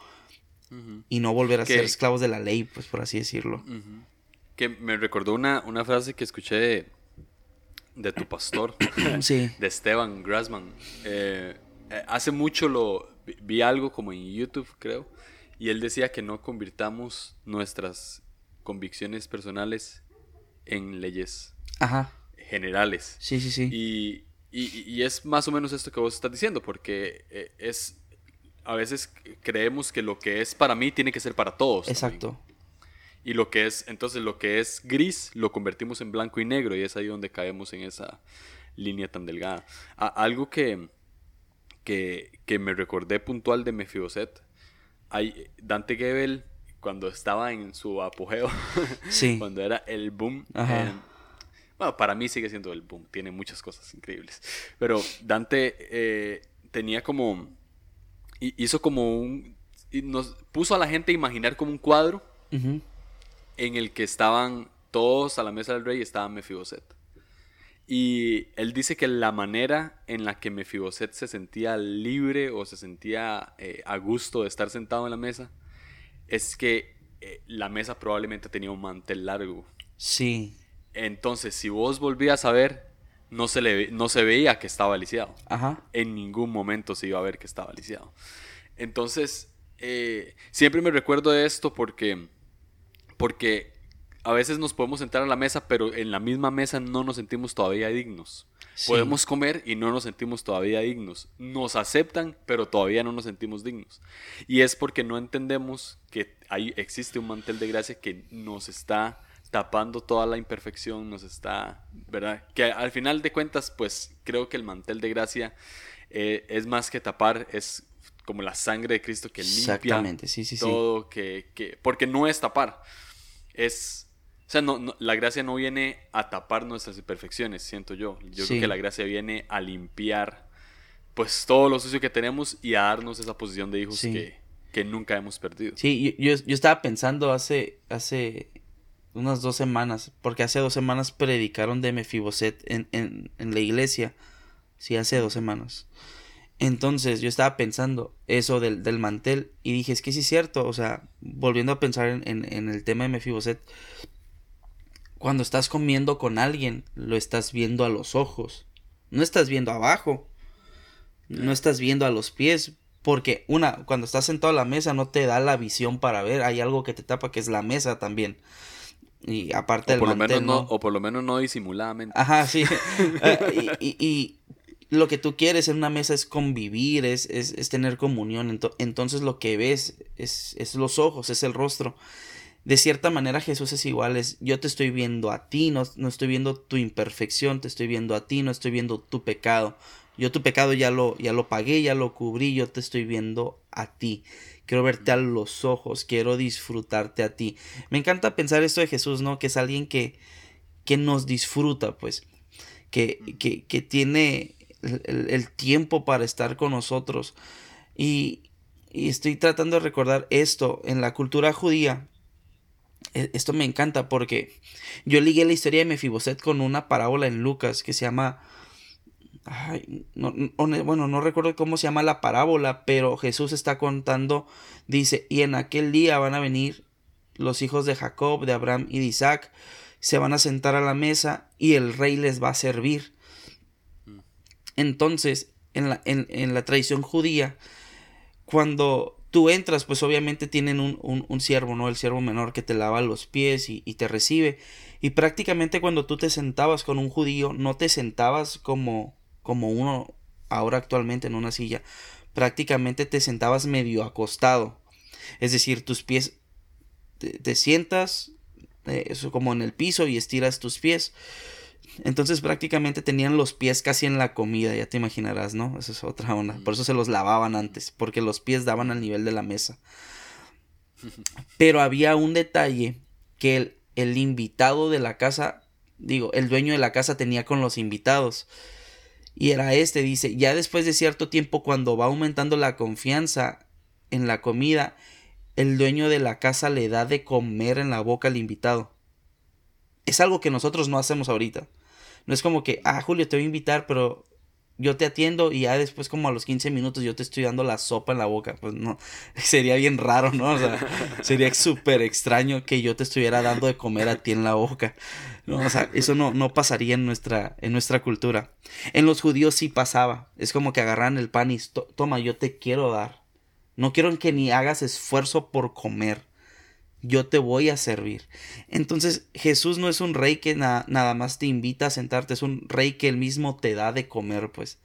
y no volver a ser esclavos de la ley, pues por así decirlo. Que me recordó una, una frase que escuché de, de tu pastor, sí. de Esteban Grassman. Eh, eh, hace mucho lo vi algo como en YouTube, creo, y él decía que no convirtamos nuestras convicciones personales en leyes generales. Sí, sí, sí. Y, y, es más o menos esto que vos estás diciendo, porque eh, es a veces creemos que lo que es para mí tiene que ser para todos. Exacto. Y lo que es, entonces lo que es gris lo convertimos en blanco y negro y es ahí donde caemos en esa línea tan delgada. algo que, que, me recordé puntual de Mefiboset, hay Dante Gebel cuando estaba en su apogeo, cuando era el boom. Eh, bueno, para mí sigue siendo el boom, tiene muchas cosas increíbles. Pero Dante eh, tenía como, hizo como un, y nos puso a la gente a imaginar como un cuadro en el que estaban todos a la mesa del rey y estaba Mefiboset. Y él dice que la manera en la que Mefiboset se sentía libre o se sentía eh, a gusto de estar sentado en la mesa es que eh, la mesa probablemente tenía un mantel largo. Sí. Entonces, si vos volvías a ver, no se, le, no se veía que estaba lisiado. Ajá. En ningún momento se iba a ver que estaba lisiado. Entonces, eh, siempre me recuerdo de esto porque, porque a veces nos podemos sentar a la mesa, pero en la misma mesa no nos sentimos todavía dignos. Podemos comer y no nos sentimos todavía dignos. Nos aceptan, pero todavía no nos sentimos dignos. Y es porque no entendemos que ahí existe un mantel de gracia que nos está tapando toda la imperfección, nos está, ¿verdad? Que al final de cuentas, pues creo que el mantel de gracia eh, es más que tapar, es como la sangre de Cristo que limpia sí, sí, todo, Que, que, porque no es tapar, es o sea, no, la gracia no viene a tapar nuestras imperfecciones, siento yo. Yo creo que la gracia viene a limpiar pues todo lo sucio que tenemos y a darnos esa posición de hijos que, que, nunca hemos perdido. Sí, yo, yo, estaba pensando hace, hace unas dos semanas, porque hace dos semanas predicaron de Mefiboset en, en, en la iglesia. Sí, hace dos semanas. Entonces yo estaba pensando eso del, del, mantel y dije, es que sí es cierto, o sea, volviendo a pensar en, en, en el tema de Mefiboset, cuando estás comiendo con alguien, lo estás viendo a los ojos. No estás viendo abajo. No estás viendo a los pies. Porque, una, cuando estás sentado a la mesa no te da la visión para ver. Hay algo que te tapa que es la mesa también. Y aparte del mantel, no, O por lo menos no disimuladamente. Ajá, sí. Eh, y, lo que tú quieres en una mesa es convivir, es, es, tener comunión. Entonces lo que ves es, es los ojos, es el rostro de cierta manera Jesús es igual, es yo te estoy viendo a ti, no, no, estoy viendo tu imperfección, te estoy viendo a ti, no estoy viendo tu pecado. Yo tu pecado ya lo, ya lo pagué, ya lo cubrí, yo te estoy viendo a ti. Quiero verte a los ojos, quiero disfrutarte a ti. Me encanta pensar esto de Jesús, ¿no? Que es alguien que, que nos disfruta, pues, que, que, que tiene el, el, tiempo para estar con nosotros. Y, y estoy tratando de recordar esto en la cultura judía e, esto me encanta porque yo ligué la historia de Mefiboset con una parábola en Lucas que se llama bueno, no recuerdo cómo se llama la parábola, pero Jesús está contando, dice, y en aquel día van a venir los hijos de Jacob, de Abraham y de Isaac, se van a sentar a la mesa y el rey les va a servir. Entonces, en la, en, la tradición judía, cuando tú entras, pues obviamente tienen un, un, siervo, ¿no? El siervo menor que te lava los pies y, y, te recibe. Y prácticamente cuando tú te sentabas con un judío, no te sentabas como, como uno ahora actualmente en una silla. Prácticamente te sentabas medio acostado. Es decir, tus pies te, sientas eh, eso como en el piso y estiras tus pies. Entonces prácticamente tenían los pies casi en la comida, ya te imaginarás, ¿no? Esa es otra onda. Por eso se los lavaban antes, porque los pies daban al nivel de la mesa. Pero había un detalle que el, el invitado de la casa, digo, el dueño de la casa tenía con los invitados. Y era este, dice, ya después de cierto tiempo, cuando va aumentando la confianza en la comida, el dueño de la casa le da de comer en la boca al invitado. Es algo que nosotros no hacemos ahorita. No es como que, ah, Julio, te voy a invitar, pero yo te atiendo y ya después como a los 15 minutos yo te estoy dando la sopa en la boca. Pues no, sería bien raro, ¿no? O sea, sería súper extraño que yo te estuviera dando de comer a ti en la boca. No, o sea, eso no, no pasaría en nuestra, en nuestra cultura. En los judíos sí pasaba. Es como que agarran el pan y toma, yo te quiero dar. No quiero que ni hagas esfuerzo por comer. Yo te voy a servir. Entonces Jesús no es un rey que nada más te invita a sentarte, es un rey que él mismo te da de comer, pues.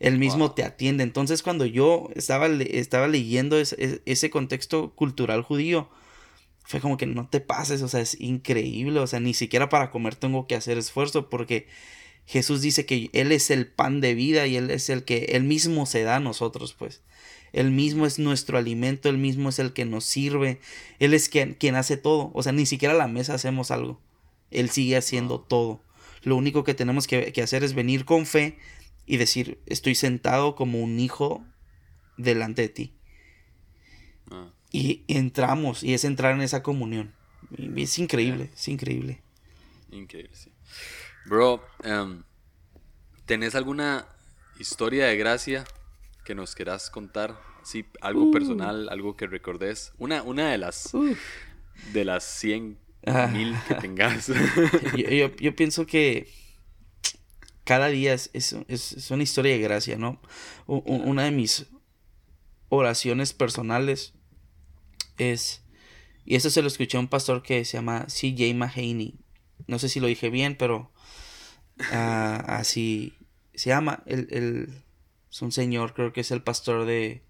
Él mismo te atiende. Entonces cuando yo estaba, estaba leyendo ese, contexto cultural judío, fue como que no te pases, o sea, es increíble, o sea, ni siquiera para comer tengo que hacer esfuerzo porque Jesús dice que Él es el pan de vida y Él es el que Él mismo se da a nosotros, pues. Él mismo es nuestro alimento, Él mismo es el que nos sirve, Él es quien, quien hace todo. O sea, ni siquiera a la mesa hacemos algo. Él sigue haciendo todo. Lo único que tenemos que, hacer es venir con fe y decir, estoy sentado como un hijo delante de ti. Ah. Y entramos, y es entrar en esa comunión. es increíble, es increíble. Increíble, sí. Bro, um, ¿tenés alguna historia de gracia que nos quieras contar? Sí, algo uh. personal, algo que recordes. Una, una de las de las 100 ah. mil que tengas. yo, pienso que cada día es, es, una historia de gracia, ¿no? una de mis oraciones personales es, y eso se lo escuché a un pastor que se llama C.J. Mahaney. No sé si lo dije bien, pero ah, así se llama. el, es un señor, creo que es el pastor de,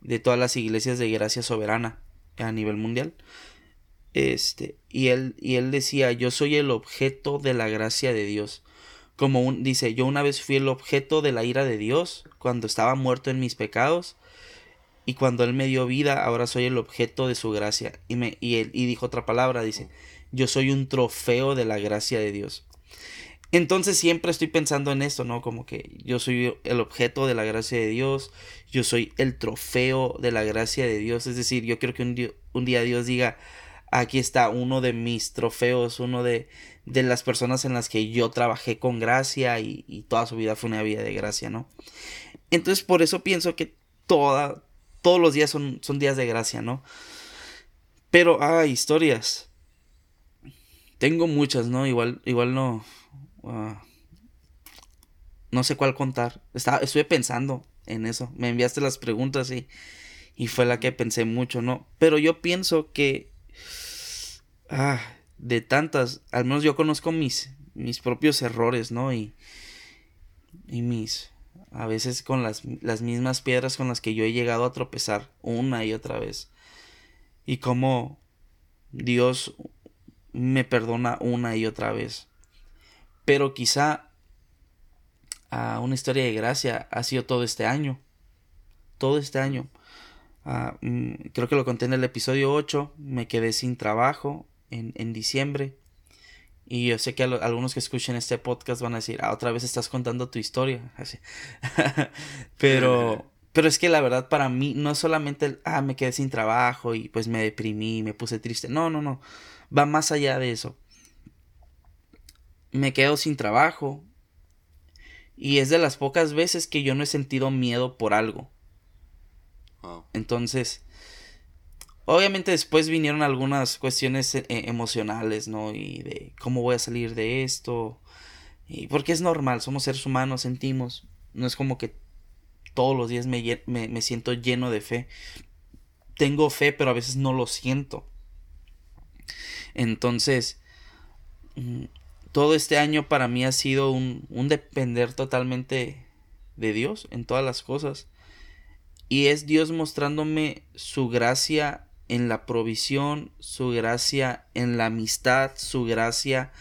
de todas las iglesias de gracia soberana a nivel mundial. Este, y él, y él decía, yo soy el objeto de la gracia de Dios. Como un, dice, yo una vez fui el objeto de la ira de Dios cuando estaba muerto en mis pecados. Y cuando Él me dio vida, ahora soy el objeto de su gracia. Y, me, y, él, y dijo otra palabra, dice, yo soy un trofeo de la gracia de Dios. Entonces siempre estoy pensando en esto, ¿no? Como que yo soy el objeto de la gracia de Dios, yo soy el trofeo de la gracia de Dios. Es decir, yo quiero que un día, un día Dios diga, aquí está uno de mis trofeos, uno de, de las personas en las que yo trabajé con gracia y, y, toda su vida fue una vida de gracia, ¿no? Entonces por eso pienso que toda, todos los días son, son días de gracia, ¿no? Pero, ah, historias. Tengo muchas, ¿no? Igual, igual no, Ah, no sé cuál contar. Estaba, estuve pensando en eso. Me enviaste las preguntas y, y fue la que pensé mucho, ¿no? Pero yo pienso que... Ah, de tantas, al menos yo conozco mis, mis propios errores, ¿no? Y, y mis... A veces con las, las mismas piedras con las que yo he llegado a tropezar una y otra vez. Y cómo Dios me perdona una y otra vez. Pero quizá a una historia de gracia ha sido todo este año. Todo este año. Ah, mm, creo que lo conté en el episodio 8. Me quedé sin trabajo en, en diciembre. Y yo sé que algunos que escuchen este podcast van a decir, ah, otra vez estás contando tu historia. Así. pero, pero es que la verdad para mí no solamente el, ah, me quedé sin trabajo y pues me deprimí, me puse triste. No, no, no. Va más allá de eso me quedo sin trabajo. Y es de las pocas veces que yo no he sentido miedo por algo. Entonces, obviamente después vinieron algunas cuestiones eh, emocionales, ¿no? Y de cómo voy a salir de esto. Y porque es normal, somos seres humanos, sentimos. No es como que todos los días me, me, siento lleno de fe. Tengo fe, pero a veces no lo siento. Entonces, mm, todo este año para mí ha sido un, un, depender totalmente de Dios en todas las cosas. Y es Dios mostrándome su gracia en la provisión, su gracia en la amistad, su gracia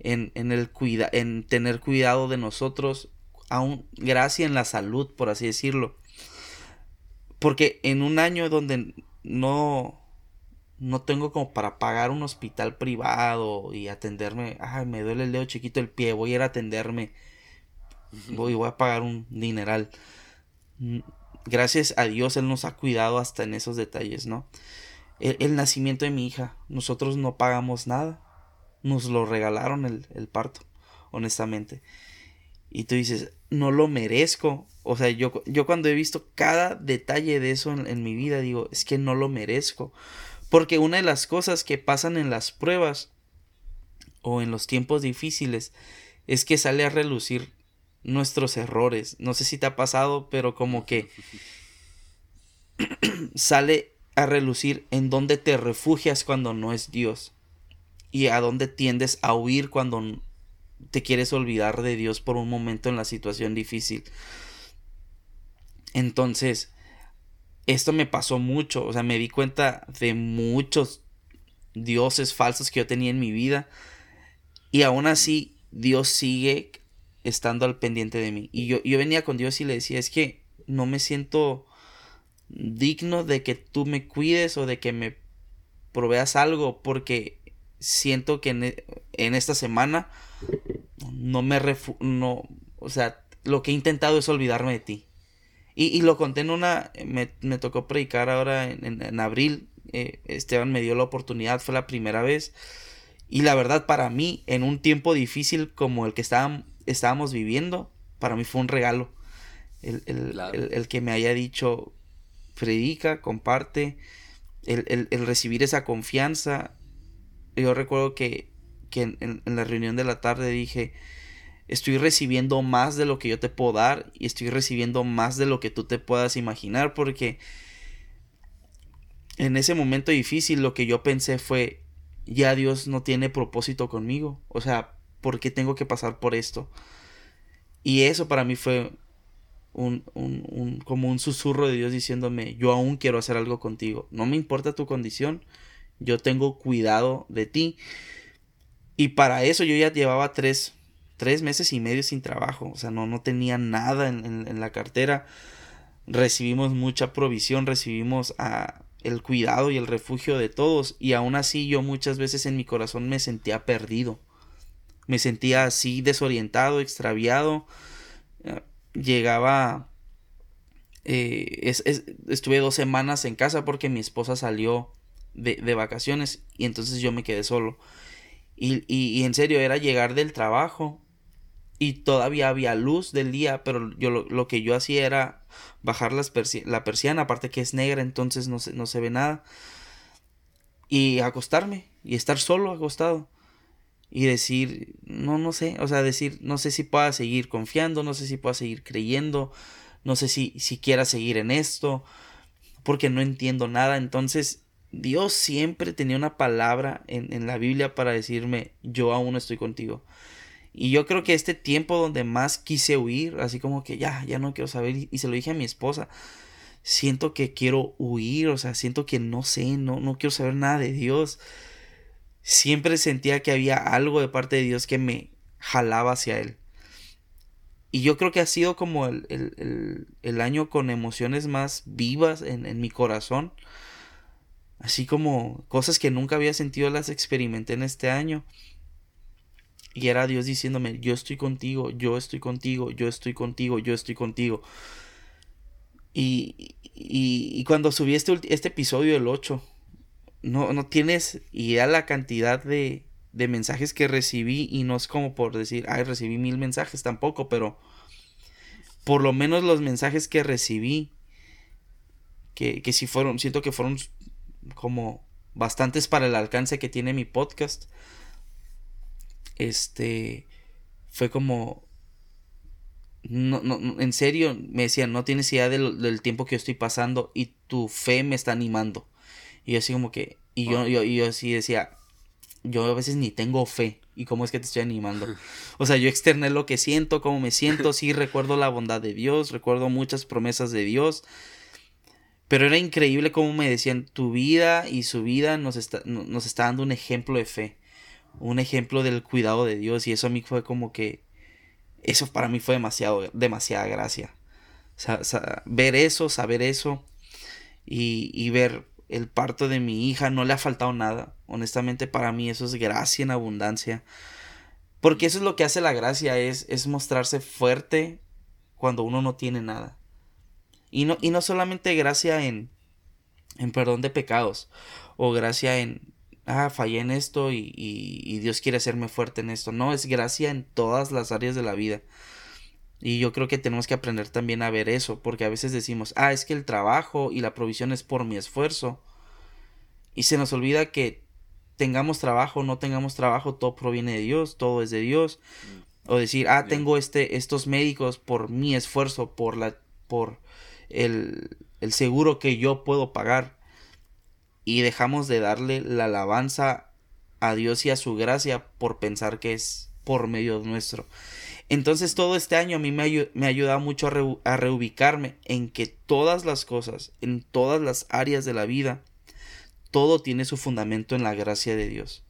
en, en el cuida en tener cuidado de nosotros, aún gracia en la salud, por así decirlo. Porque en un año donde no no tengo como para pagar un hospital privado y atenderme, ay, me duele el dedo chiquito el pie, voy a ir a atenderme. Voy, voy a pagar un dineral. Gracias a Dios Él nos ha cuidado hasta en esos detalles, ¿no? El, nacimiento de mi hija, nosotros no pagamos nada. Nos lo regalaron el, el parto, honestamente. Y tú dices, no lo merezco. O sea, yo, yo cuando he visto cada detalle de eso en, mi vida, digo, es que no lo merezco. Porque una de las cosas que pasan en las pruebas o en los tiempos difíciles es que sale a relucir nuestros errores. No sé si te ha pasado, pero como que sale a relucir en dónde te refugias cuando no es Dios y a dónde tiendes a huir cuando te quieres olvidar de Dios por un momento en la situación difícil. Entonces, esto me pasó mucho, o sea, me di cuenta de muchos dioses falsos que yo tenía en mi vida y aún así Dios sigue estando al pendiente de mí. Y yo, yo venía con Dios y le decía, es que no me siento digno de que tú me cuides o de que me proveas algo porque siento que en, e, esta semana no me no o sea lo que he intentado es olvidarme de ti y, lo conté en una me, tocó predicar ahora en, abril. Eh, Esteban me dio la oportunidad fue la primera vez. Y la verdad para mí en un tiempo difícil como el que estábamos viviendo para mí fue un regalo. El, el que me haya dicho predica, comparte, el, recibir esa confianza. Yo recuerdo que, en, la reunión de la tarde dije, estoy recibiendo más de lo que yo te puedo dar y estoy recibiendo más de lo que tú te puedas imaginar porque en ese momento difícil lo que yo pensé fue, ya Dios no tiene propósito conmigo, o sea, ¿por qué tengo que pasar por esto? Y eso para mí fue un, un, como un susurro de Dios diciéndome, yo aún quiero hacer algo contigo. No me importa tu condición, yo tengo cuidado de ti. Y para eso yo ya llevaba tres, tres meses y medio sin trabajo. O sea, no, no tenía nada en, la cartera. Recibimos mucha provisión, recibimos a el cuidado y el refugio de todos. Y aún así yo muchas veces en mi corazón me sentía perdido. Me sentía así desorientado, extraviado llegaba... Eh, estuve dos semanas en casa porque mi esposa salió de, vacaciones y entonces yo me quedé solo. Y, y, en serio era llegar del trabajo y todavía había luz del día, pero yo lo, que yo hacía era bajar las la persiana, aparte que es negra, entonces no se, no se ve nada. Y acostarme y estar solo acostado y decir, no, no sé, o sea, decir, no sé si pueda seguir confiando, no sé si pueda seguir creyendo, no sé si, si quiera seguir en esto, porque no entiendo nada. Entonces, Dios siempre tenía una palabra en, en la Biblia para decirme, yo aún estoy contigo. Y yo creo que este tiempo donde más quise huir, así como que ya, ya no quiero saber, y, se lo dije a mi esposa, siento que quiero huir, o sea, siento que no sé, no, no quiero saber nada de Dios siempre sentía que había algo de parte de Dios que me jalaba hacia Él. Y yo creo que ha sido como el, año con emociones más vivas en, mi corazón. Así como cosas que nunca había sentido las experimenté en este año. Y era Dios diciéndome, yo estoy contigo, yo estoy contigo, yo estoy contigo, yo estoy contigo. Y, y, cuando subí este, este episodio, el 8, no, no tienes idea la cantidad de, de mensajes que recibí y no es como por decir, ay, recibí mil mensajes tampoco, pero por lo menos los mensajes que recibí, que, que fueron, siento que fueron como bastantes para el alcance que tiene mi podcast, este, fue como, no, no, en serio, me decían, no tienes idea del, del, tiempo que yo estoy pasando y tu fe me está animando. Y yo así como que, y yo, yo, yo así decía, yo a veces ni tengo fe. ¿Y cómo es que te estoy animando? O sea, yo externé lo que siento, cómo me siento, sí recuerdo la bondad de Dios, recuerdo muchas promesas de Dios. Pero era increíble cómo me decían, tu vida y su vida nos está, nos está dando un ejemplo de fe, un ejemplo del cuidado de Dios. Y eso a mí fue como que, eso para mí fue demasiado, demasiada gracia. ver eso, saber eso y, y ver el parto de mi hija, no le ha faltado nada. Honestamente para mí eso es gracia en abundancia. Porque eso es lo que hace la gracia, es, es mostrarse fuerte cuando uno no tiene nada. Y no, y no solamente gracia en, en perdón de pecados, o gracia en, ah, fallé en esto y, y, y Dios quiere hacerme fuerte en esto. No, es gracia en todas las áreas de la vida. Y yo creo que tenemos que aprender también a ver eso, porque a veces decimos, ah, es que el trabajo y la provisión es por mi esfuerzo. Y se nos olvida que tengamos trabajo o no tengamos trabajo, todo proviene de Dios, todo es de Dios. Mm. O decir, ah, tengo este, estos médicos por mi esfuerzo, por la, por el, el seguro que yo puedo pagar. Y dejamos de darle la alabanza a Dios y a su gracia por pensar que es por medio nuestro. Entonces todo este año a mí me, me ha ayudado mucho a, reubicarme en que todas las cosas, en todas las áreas de la vida, todo tiene su fundamento en la gracia de Dios.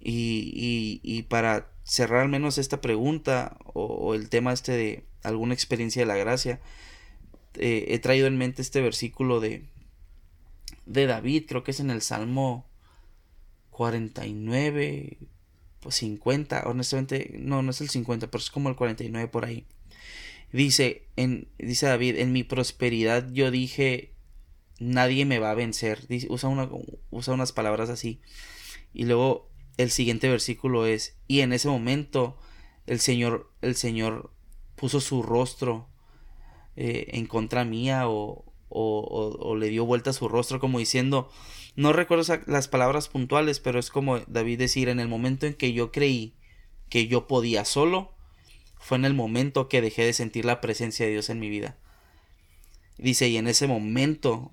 Y, y, para cerrar al menos esta pregunta o, el tema este de alguna experiencia de la gracia, eh, he traído en mente este versículo de, de David, creo que es en el Salmo 49, 50, pues, honestamente, no, no es el 50, pero es como el 49 por ahí. Dice, en, dice David, en mi prosperidad yo dije, nadie me va a vencer. usa, una, usa unas palabras así. Y luego el siguiente versículo es, y en ese momento el Señor, el Señor puso su rostro eh, en contra mía o, o, le dio vuelta su rostro como diciendo, no recuerdo las palabras puntuales, pero es como David decir, en el momento en que yo creí que yo podía solo, fue en el momento que dejé de sentir la presencia de Dios en mi vida. Dice, y en ese momento,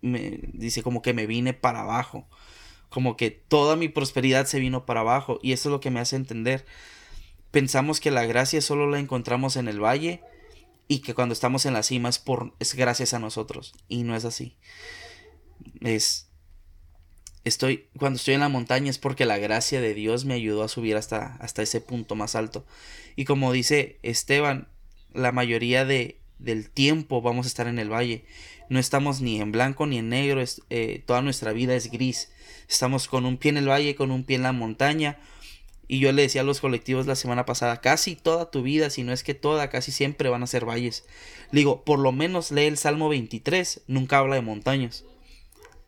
me, dice como que me vine para abajo, como que toda mi prosperidad se vino para abajo, y eso es lo que me hace entender. Pensamos que la gracia solo la encontramos en el valle y que cuando estamos en la cima es por es gracias a nosotros, y no es así es estoy cuando estoy en la montaña es porque la gracia de Dios me ayudó a subir hasta hasta ese punto más alto. Y como dice Esteban, la mayoría de del tiempo vamos a estar en el valle. No estamos ni en blanco ni en negro, es, eh, toda nuestra vida es gris. Estamos con un pie en el valle, con un pie en la montaña. Y yo le decía a los colectivos la semana pasada, casi toda tu vida, si no es que toda, casi siempre van a ser valles. Le digo, por lo menos lee el Salmo 23, nunca habla de montañas.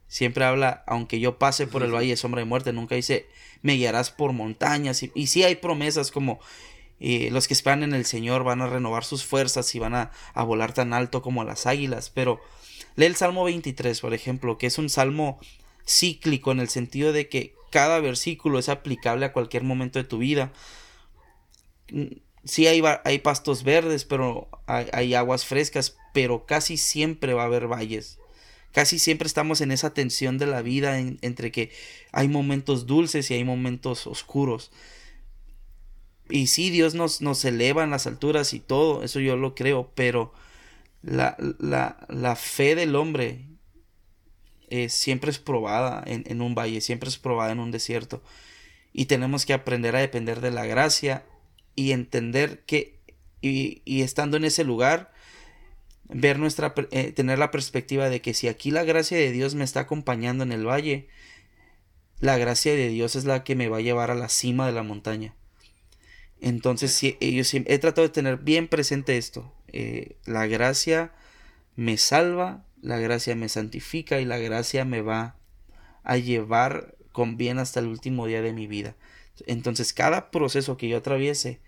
Siempre habla, aunque yo pase por el valle de sombra de muerte, nunca dice, me guiarás por montañas. Y, sí hay promesas como eh, los que esperan en el Señor van a renovar sus fuerzas y van a, a, volar tan alto como las águilas. Pero lee el Salmo 23, por ejemplo, que es un salmo cíclico en el sentido de que cada versículo es aplicable a cualquier momento de tu vida. Mm, sí hay, hay pastos verdes, pero hay, aguas frescas, pero casi siempre va a haber valles Casi siempre estamos en esa tensión de la vida entre que hay momentos dulces y hay momentos oscuros. Y sí, Dios nos, nos eleva en las alturas y todo, eso yo lo creo, pero la, la, la fe del hombre eh, siempre es probada en, en, un valle, siempre es probada en un desierto. Y tenemos que aprender a depender de la gracia y entender que, y, y estando en ese lugar, ver nuestra, eh, tener la perspectiva de que si aquí la gracia de Dios me está acompañando en el valle, la gracia de Dios es la que me va a llevar a la cima de la montaña. Entonces, si, ellos, he tratado de tener bien presente esto. Eh, la gracia me salva, la gracia me santifica y la gracia me va a llevar con bien hasta el último día de mi vida. Entonces, cada proceso que yo atraviese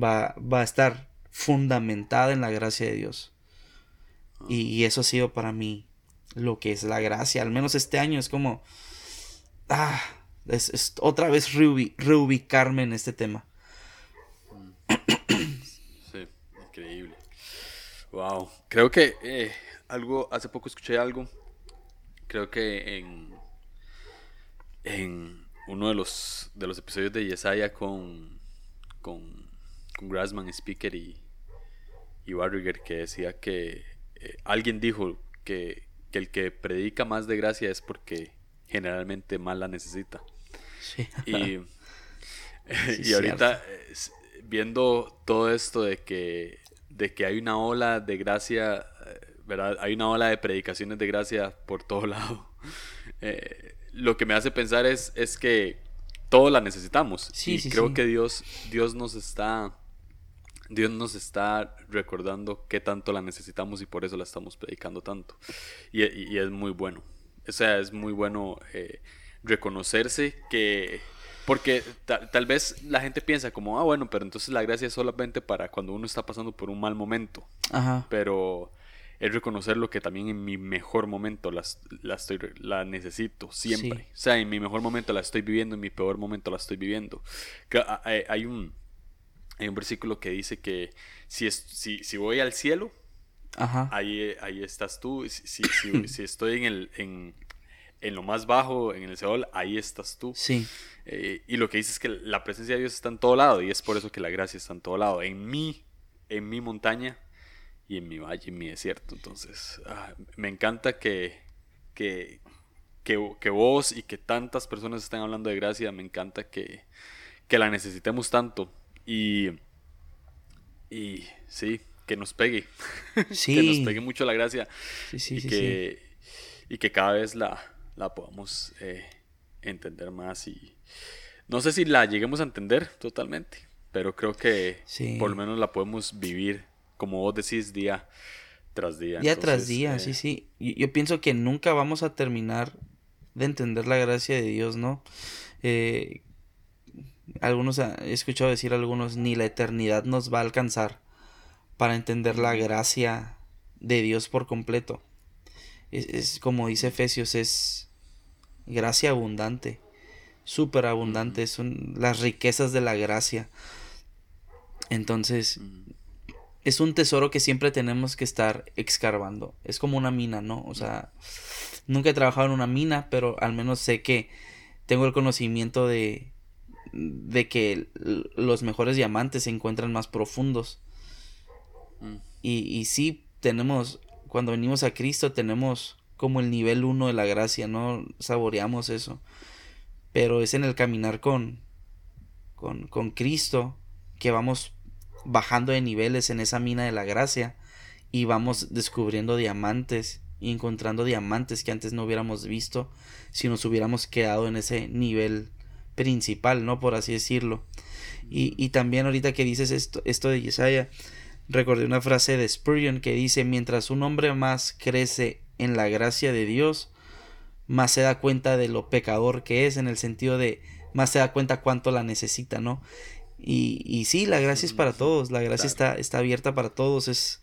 va, va a estar fundamentada en la gracia de Dios. Y, eso ha sido para mí lo que es la gracia. Al menos este año es como, ah, Es, otra vez reubicarme en este tema. Sí, increíble. Wow. Creo que eh, algo, hace poco escuché algo. Creo que en, en uno de los, de los episodios de Yesaya con, con, con Grassman, Speaker y, y Barriger, que decía que eh, alguien dijo que, que el que predica más de gracia es porque generalmente más la necesita. Y, y ahorita viendo todo esto de que, de que hay una ola de gracia, eh, ¿verdad? Hay una ola de predicaciones de gracia por todo lado. Eh, lo que me hace pensar es, es que todos la necesitamos. y creo que Dios, Dios nos está Dios nos está recordando qué tanto la necesitamos y por eso la estamos predicando tanto. Y, es muy bueno. O sea, es muy bueno eh, reconocerse que... Porque tal vez la gente piensa como, ah, bueno, pero entonces la gracia es solamente para cuando uno está pasando por un mal momento. Ajá. Pero es reconocer lo que también en mi mejor momento la, la, estoy, la necesito siempre. O sea, en mi mejor momento la estoy viviendo, en mi peor momento la estoy viviendo. Ah, hay un hay un versículo que dice que si, es, si, si voy al cielo, Ahí, ahí estás tú. Si, si, estoy en, el, en, en, lo más bajo, en el Seol, ahí estás tú. Sí. Eh, y lo que dice es que la presencia de Dios está en todo lado y es por eso que la gracia está en todo lado. En mí, en mi montaña y en mi valle, en mi desierto. Entonces, ah, me encanta que, que, que, que, vos y que tantas personas estén hablando de gracia. Me encanta que, que la necesitemos tanto y, y sí, que nos pegue. que nos pegue mucho la gracia. y, que, y que cada vez la, la podamos eh, entender más. Y no sé si la lleguemos a entender totalmente, pero creo que por lo menos la podemos vivir, como vos decís, día tras día. Día tras día, sí, eh, sí. Yo, yo, pienso que nunca vamos a terminar de entender la gracia de Dios, ¿no? Eh, algunos he escuchado decir algunos ni la eternidad nos va a alcanzar para entender la gracia de Dios por completo. Es, como dice Efesios, es gracia abundante, súper abundante, son las riquezas de la gracia. Entonces, es un tesoro que siempre tenemos que estar excavando. Es como una mina, ¿no? O sea, nunca he trabajado en una mina, pero al menos sé que tengo el conocimiento de de que los mejores diamantes se encuentran más profundos. Mm. Y, y sí, tenemos, cuando venimos a Cristo, tenemos como el nivel uno de la gracia, ¿no? Saboreamos eso. Pero es en el caminar con, con, con Cristo que vamos bajando de niveles en esa mina de la gracia y vamos descubriendo diamantes y encontrando diamantes que antes no hubiéramos visto si nos hubiéramos quedado en ese nivel principal, ¿no? Por así decirlo. Y, y también ahorita que dices esto, esto de Yesaya, recordé una frase de Spurgeon que dice, mientras un hombre más crece en la gracia de Dios, más se da cuenta de lo pecador que es, en el sentido de más se da cuenta cuánto la necesita, ¿no? Y, y sí, la gracia es para todos, la gracia está, está abierta para todos, es,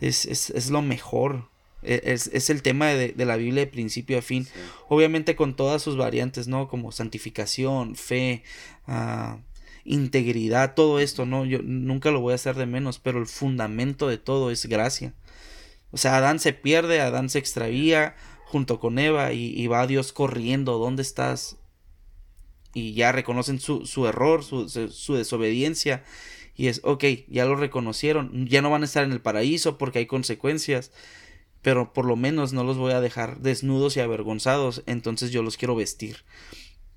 es, es, es lo mejor, e, es, el tema de, la Biblia de principio a fin. Obviamente con todas sus variantes, ¿no? Como santificación, fe, ah, integridad, todo esto, ¿no? Yo nunca lo voy a hacer de menos, pero el fundamento de todo es gracia. O sea, Adán se pierde, Adán se extravía junto con Eva y, va Dios corriendo, ¿dónde estás? Y ya reconocen su, su error, su, su desobediencia. Y es, ok, ya lo reconocieron, ya no van a estar en el paraíso porque hay consecuencias pero por lo menos no los voy a dejar desnudos y avergonzados, entonces yo los quiero vestir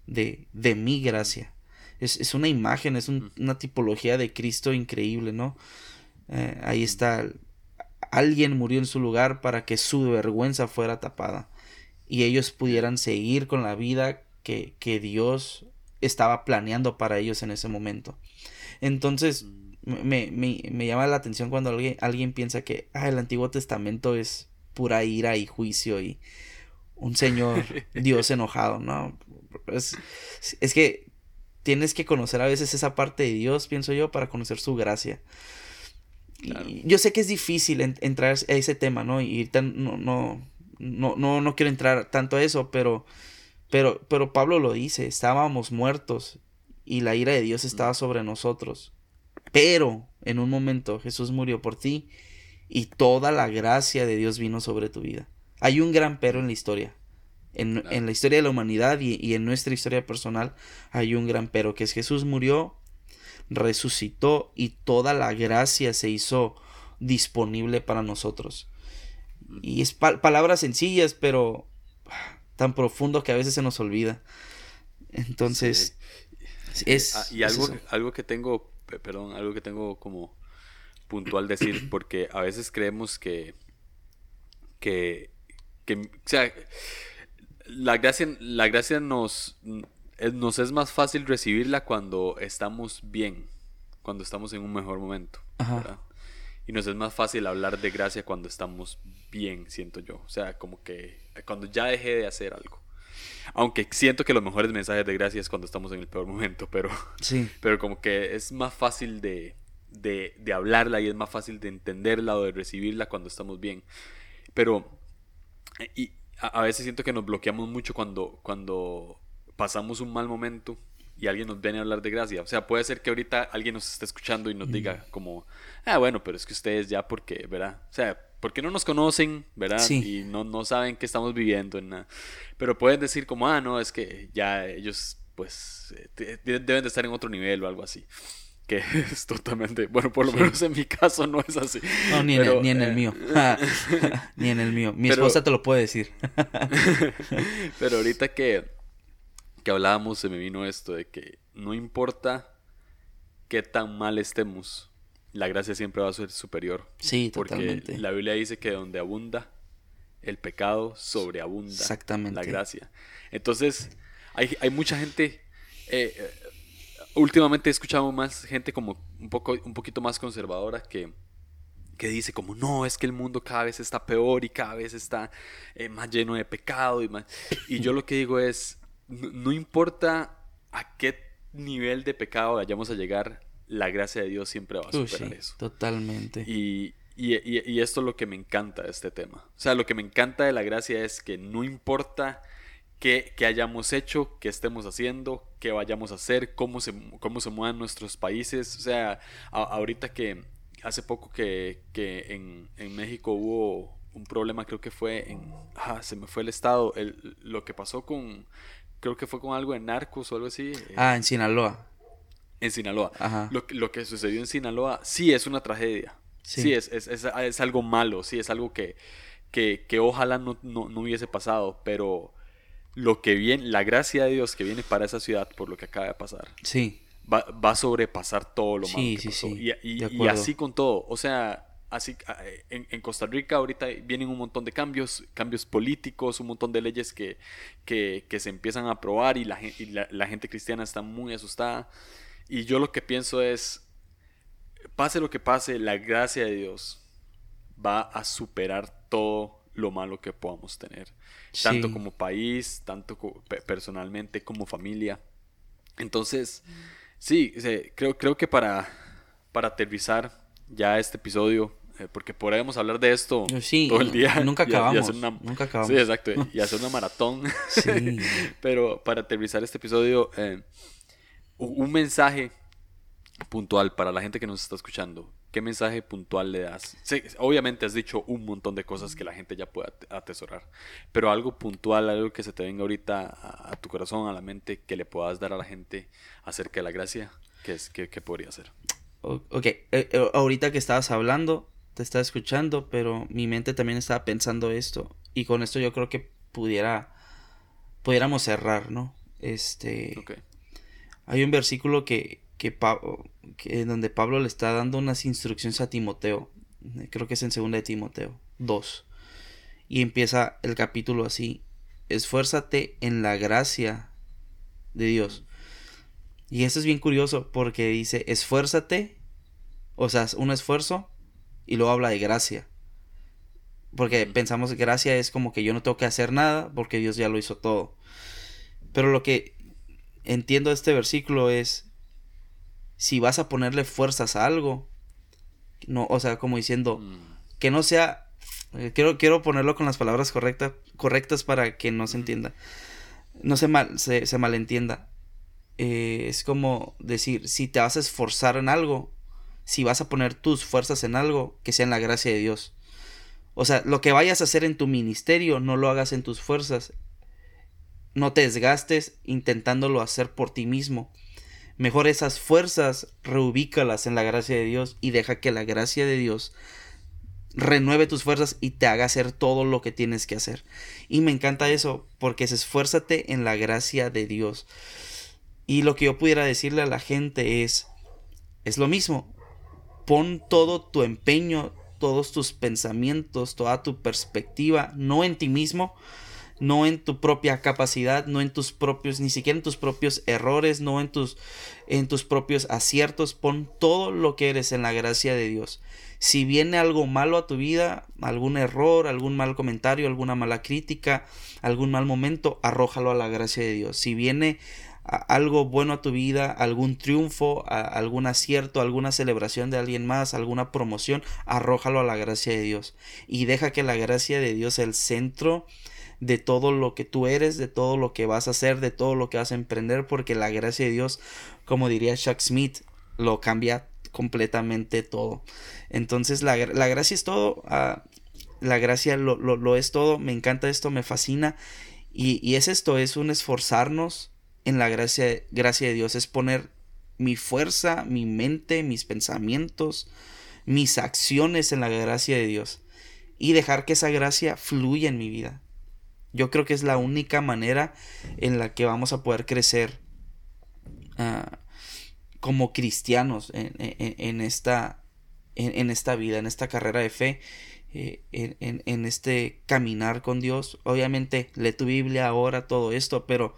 de, de mi gracia. Es, es una imagen, es una tipología de Cristo increíble, ¿no? Eh, ahí está, alguien murió en su lugar para que su vergüenza fuera tapada y ellos pudieran seguir con la vida que, que Dios estaba planeando para ellos en ese momento. Entonces, me, me, me, llama la atención cuando alguien, alguien piensa que ah, el Antiguo Testamento es pura ira y juicio y un señor Dios enojado, ¿no? Es, es que tienes que conocer a veces esa parte de Dios, pienso yo, para conocer su gracia. Y yo sé que es difícil entrar a ese tema, ¿no? Y no, no, no, no, no quiero entrar tanto a eso, pero Pero, pero Pablo lo dice, estábamos muertos y la ira de Dios estaba sobre nosotros. Pero en un momento Jesús murió por ti y toda la gracia de Dios vino sobre tu vida. Hay un gran pero en la historia. En, la historia de la humanidad y, y, en nuestra historia personal hay un gran pero, que es Jesús murió, resucitó y toda la gracia se hizo disponible para nosotros. Y es palabras sencillas, pero tan profundo que a veces se nos olvida. Entonces, es... Ah, y algo, algo que tengo, perdón, algo que tengo como puntual decir, porque a veces creemos que, que, que o sea, la gracia, la gracia nos, nos es más fácil recibirla cuando estamos bien, cuando estamos en un mejor momento. Y nos es más fácil hablar de gracia cuando estamos bien, siento yo. O sea, como que cuando ya dejé de hacer algo. Aunque siento que los mejores mensajes de gracia es cuando estamos en el peor momento, pero, sí. pero como que es más fácil de, de, de hablarla y es más fácil de entenderla o de recibirla cuando estamos bien. Pero y a, veces siento que nos bloqueamos mucho cuando, cuando pasamos un mal momento y alguien nos viene a hablar de gracia. O sea, puede ser que ahorita alguien nos esté escuchando y nos diga como, ah, bueno, pero es que ustedes ya porque, ¿verdad? O sea, porque no nos conocen, ¿verdad? Y no, no saben qué estamos viviendo en nada. Pero pueden decir como, ah, no, es que ya ellos, pues, eh, deben de estar en otro nivel o algo así. Que es totalmente, bueno, por lo menos en mi caso no es así. No, ni, en, el, ni en el mío. ni en el mío. Mi esposa te lo puede decir. pero ahorita que que hablábamos se me vino esto de que no importa qué tan mal estemos, la gracia siempre va a ser superior. Sí, porque la Biblia dice que donde abunda el pecado, sobreabunda Exactamente. la gracia. Entonces, hay, hay mucha gente. Eh, eh, últimamente he escuchado más gente como un, poco, un poquito más conservadora que, que dice como no, es que el mundo cada vez está peor y cada vez está eh, más lleno de pecado y más. Y yo lo que digo es, no, importa a qué nivel de pecado vayamos a llegar, la gracia de Dios siempre va a superar eso. Totalmente. Y, y, esto es lo que me encanta de este tema. O sea, lo que me encanta de la gracia es que no importa qué, hayamos hecho, qué estemos haciendo, qué vayamos a hacer, cómo se, cómo se muevan nuestros países. O sea, ahorita que hace poco que, en, en, México hubo un problema, creo que fue en... Ah, se me fue el estado. El, lo que pasó con creo que fue con algo de narcos o algo así. Eh, ah, en Sinaloa. En Sinaloa. Ajá. Lo, lo, que sucedió en Sinaloa sí es una tragedia. Sí, es, es, es, algo malo, sí, es algo que, que, que ojalá no, no, hubiese pasado, pero lo que viene, la gracia de Dios que viene para esa ciudad por lo que acaba de pasar. Sí. Va, va a sobrepasar todo lo malo que pasó. Sí, y, y, y así con todo. O sea, Así, en, Costa Rica ahorita vienen un montón de cambios, cambios políticos, un montón de leyes que, que, se empiezan a aprobar y, la, la, gente cristiana está muy asustada. Y yo lo que pienso es, pase lo que pase, la gracia de Dios va a superar todo lo malo que podamos tener. Tanto como país, tanto personalmente como familia. Entonces, sí, creo, creo que para, para aterrizar ya este episodio, eh, porque podemos hablar de esto todo el día. Nunca acabamos. nunca acabamos. Sí, exacto. Y hacer una maratón. Sí. Pero para aterrizar este episodio, eh, un mensaje puntual para la gente que nos está escuchando. ¿Qué mensaje puntual le das? obviamente has dicho un montón de cosas que la gente ya puede atesorar, pero algo puntual, algo que se te venga ahorita a, tu corazón, a la mente, que le puedas dar a la gente acerca de la gracia, ¿qué, es, qué, qué podría ser? Ok, eh, eh, ahorita que estabas hablando, te estaba escuchando, pero mi mente también estaba pensando esto. Y con esto yo creo que pudiera, pudiéramos cerrar, ¿no? Este... Hay un versículo que, que, que, donde Pablo le está dando unas instrucciones a Timoteo. Creo que es en segunda de Timoteo 2. Y empieza el capítulo así. Esfuérzate en la gracia de Dios. Y eso es bien curioso porque dice, esfuérzate, o sea, un esfuerzo, y luego habla de gracia. Porque pensamos que gracia es como que yo no tengo que hacer nada porque Dios ya lo hizo todo. Pero lo que entiendo de este versículo es, si vas a ponerle fuerzas a algo, no, o sea, como diciendo, mm. que no sea, eh, quiero, quiero ponerlo con las palabras correctas, correctas para que no se entienda. no se, mal, se, se malentienda. Eh, es como decir, si te vas a esforzar en algo, si vas a poner tus fuerzas en algo, que sea en la gracia de Dios. O sea, lo que vayas a hacer en tu ministerio, no lo hagas en tus fuerzas. No te desgastes intentándolo hacer por ti mismo. Mejor esas fuerzas reubícalas en la gracia de Dios y deja que la gracia de Dios renueve tus fuerzas y te haga hacer todo lo que tienes que hacer. Y me encanta eso porque es esfuérzate en la gracia de Dios. Y lo que yo pudiera decirle a la gente es, es lo mismo. Pon todo tu empeño, todos tus pensamientos, toda tu perspectiva, no en ti mismo, no en tu propia capacidad, no en tus propios, ni siquiera en tus propios errores, no en tus, en tus propios aciertos, pon todo lo que eres en la gracia de Dios. Si viene algo malo a tu vida, algún error, algún mal comentario, alguna mala crítica, algún mal momento, arrójalo a la gracia de Dios. Si viene algo bueno a tu vida, algún triunfo, algún acierto, alguna celebración de alguien más, alguna promoción, arrójalo a la gracia de Dios y deja que la gracia de Dios sea el centro de todo lo que tú eres, de todo lo que vas a hacer, de todo lo que vas a emprender, porque la gracia de Dios, como diría Chuck Smith, lo cambia completamente todo. Entonces la, gracia es todo, ah, la gracia lo, lo, es todo, me encanta esto, me fascina. Y, y es esto, es un esforzarnos en la gracia, gracia de Dios, es poner mi fuerza, mi mente, mis pensamientos, mis acciones en la gracia de Dios y dejar que esa gracia fluya en mi vida. Yo creo que es la única manera en la que vamos a poder crecer ah, como cristianos en, esta, en, esta vida, en esta carrera de fe, eh, en, este caminar con Dios. Obviamente, lee tu Biblia ahora, todo esto, pero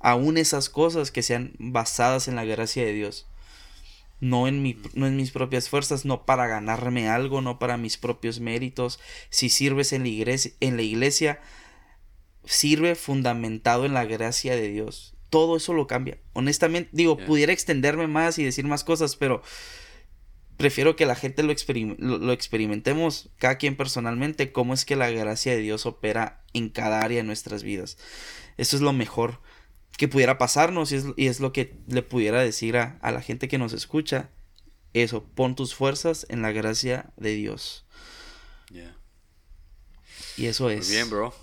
aún esas cosas que sean basadas en la gracia de Dios. No en, mi, no en mis propias fuerzas, no para ganarme algo, no para mis propios méritos. Si sirves en la iglesia, en la iglesia sirve fundamentado en la gracia de Dios. Todo eso lo cambia. Honestamente, digo, pudiera extenderme más y decir más cosas, pero prefiero que la gente lo, lo, experimentemos cada quien personalmente, cómo es que la gracia de Dios opera en cada área de nuestras vidas. Eso es lo mejor que pudiera pasarnos y es, y es lo que le pudiera decir a, a, la gente que nos escucha. Eso, pon tus fuerzas en la gracia de Dios. Y eso es. Muy bien, bro.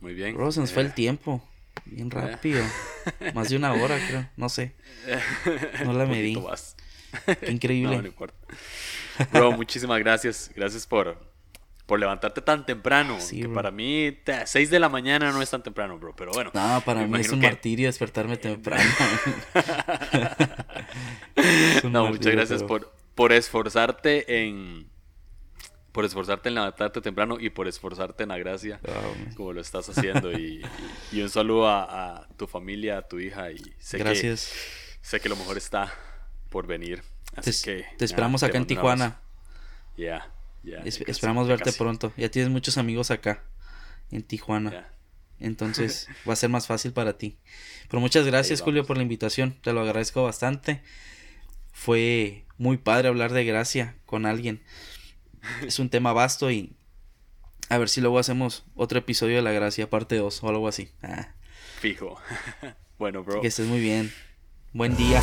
Muy bien. Bro, se nos fue el tiempo. Bien rápido. Más de una hora, creo. No sé. No la medí. Qué increíble. No, no importa. Bro, muchísimas gracias. Gracias por, por levantarte tan temprano. que para mí, 6 de la mañana no es tan temprano, bro. Pero bueno. No, para mí es un martirio despertarme temprano. no, muchas gracias por, por esforzarte en por esforzarte en levantarte temprano y por esforzarte en la gracia, como lo estás haciendo. Y, un saludo a, tu familia, a tu hija. Y sé Gracias. Que, sé que lo mejor está por venir. Así te, que. Te esperamos acá en Tijuana. Ya, esperamos verte pronto. Ya tienes muchos amigos acá, en Tijuana. Entonces va a ser más fácil para ti. Pero muchas gracias, Julio, por la invitación. Te lo agradezco bastante. Fue muy padre hablar de gracia con alguien es un tema vasto y a ver si luego hacemos otro episodio de La Gracia, parte 2 o algo así. Ah. Fijo. bueno, bro. Que estés muy bien. Buen día.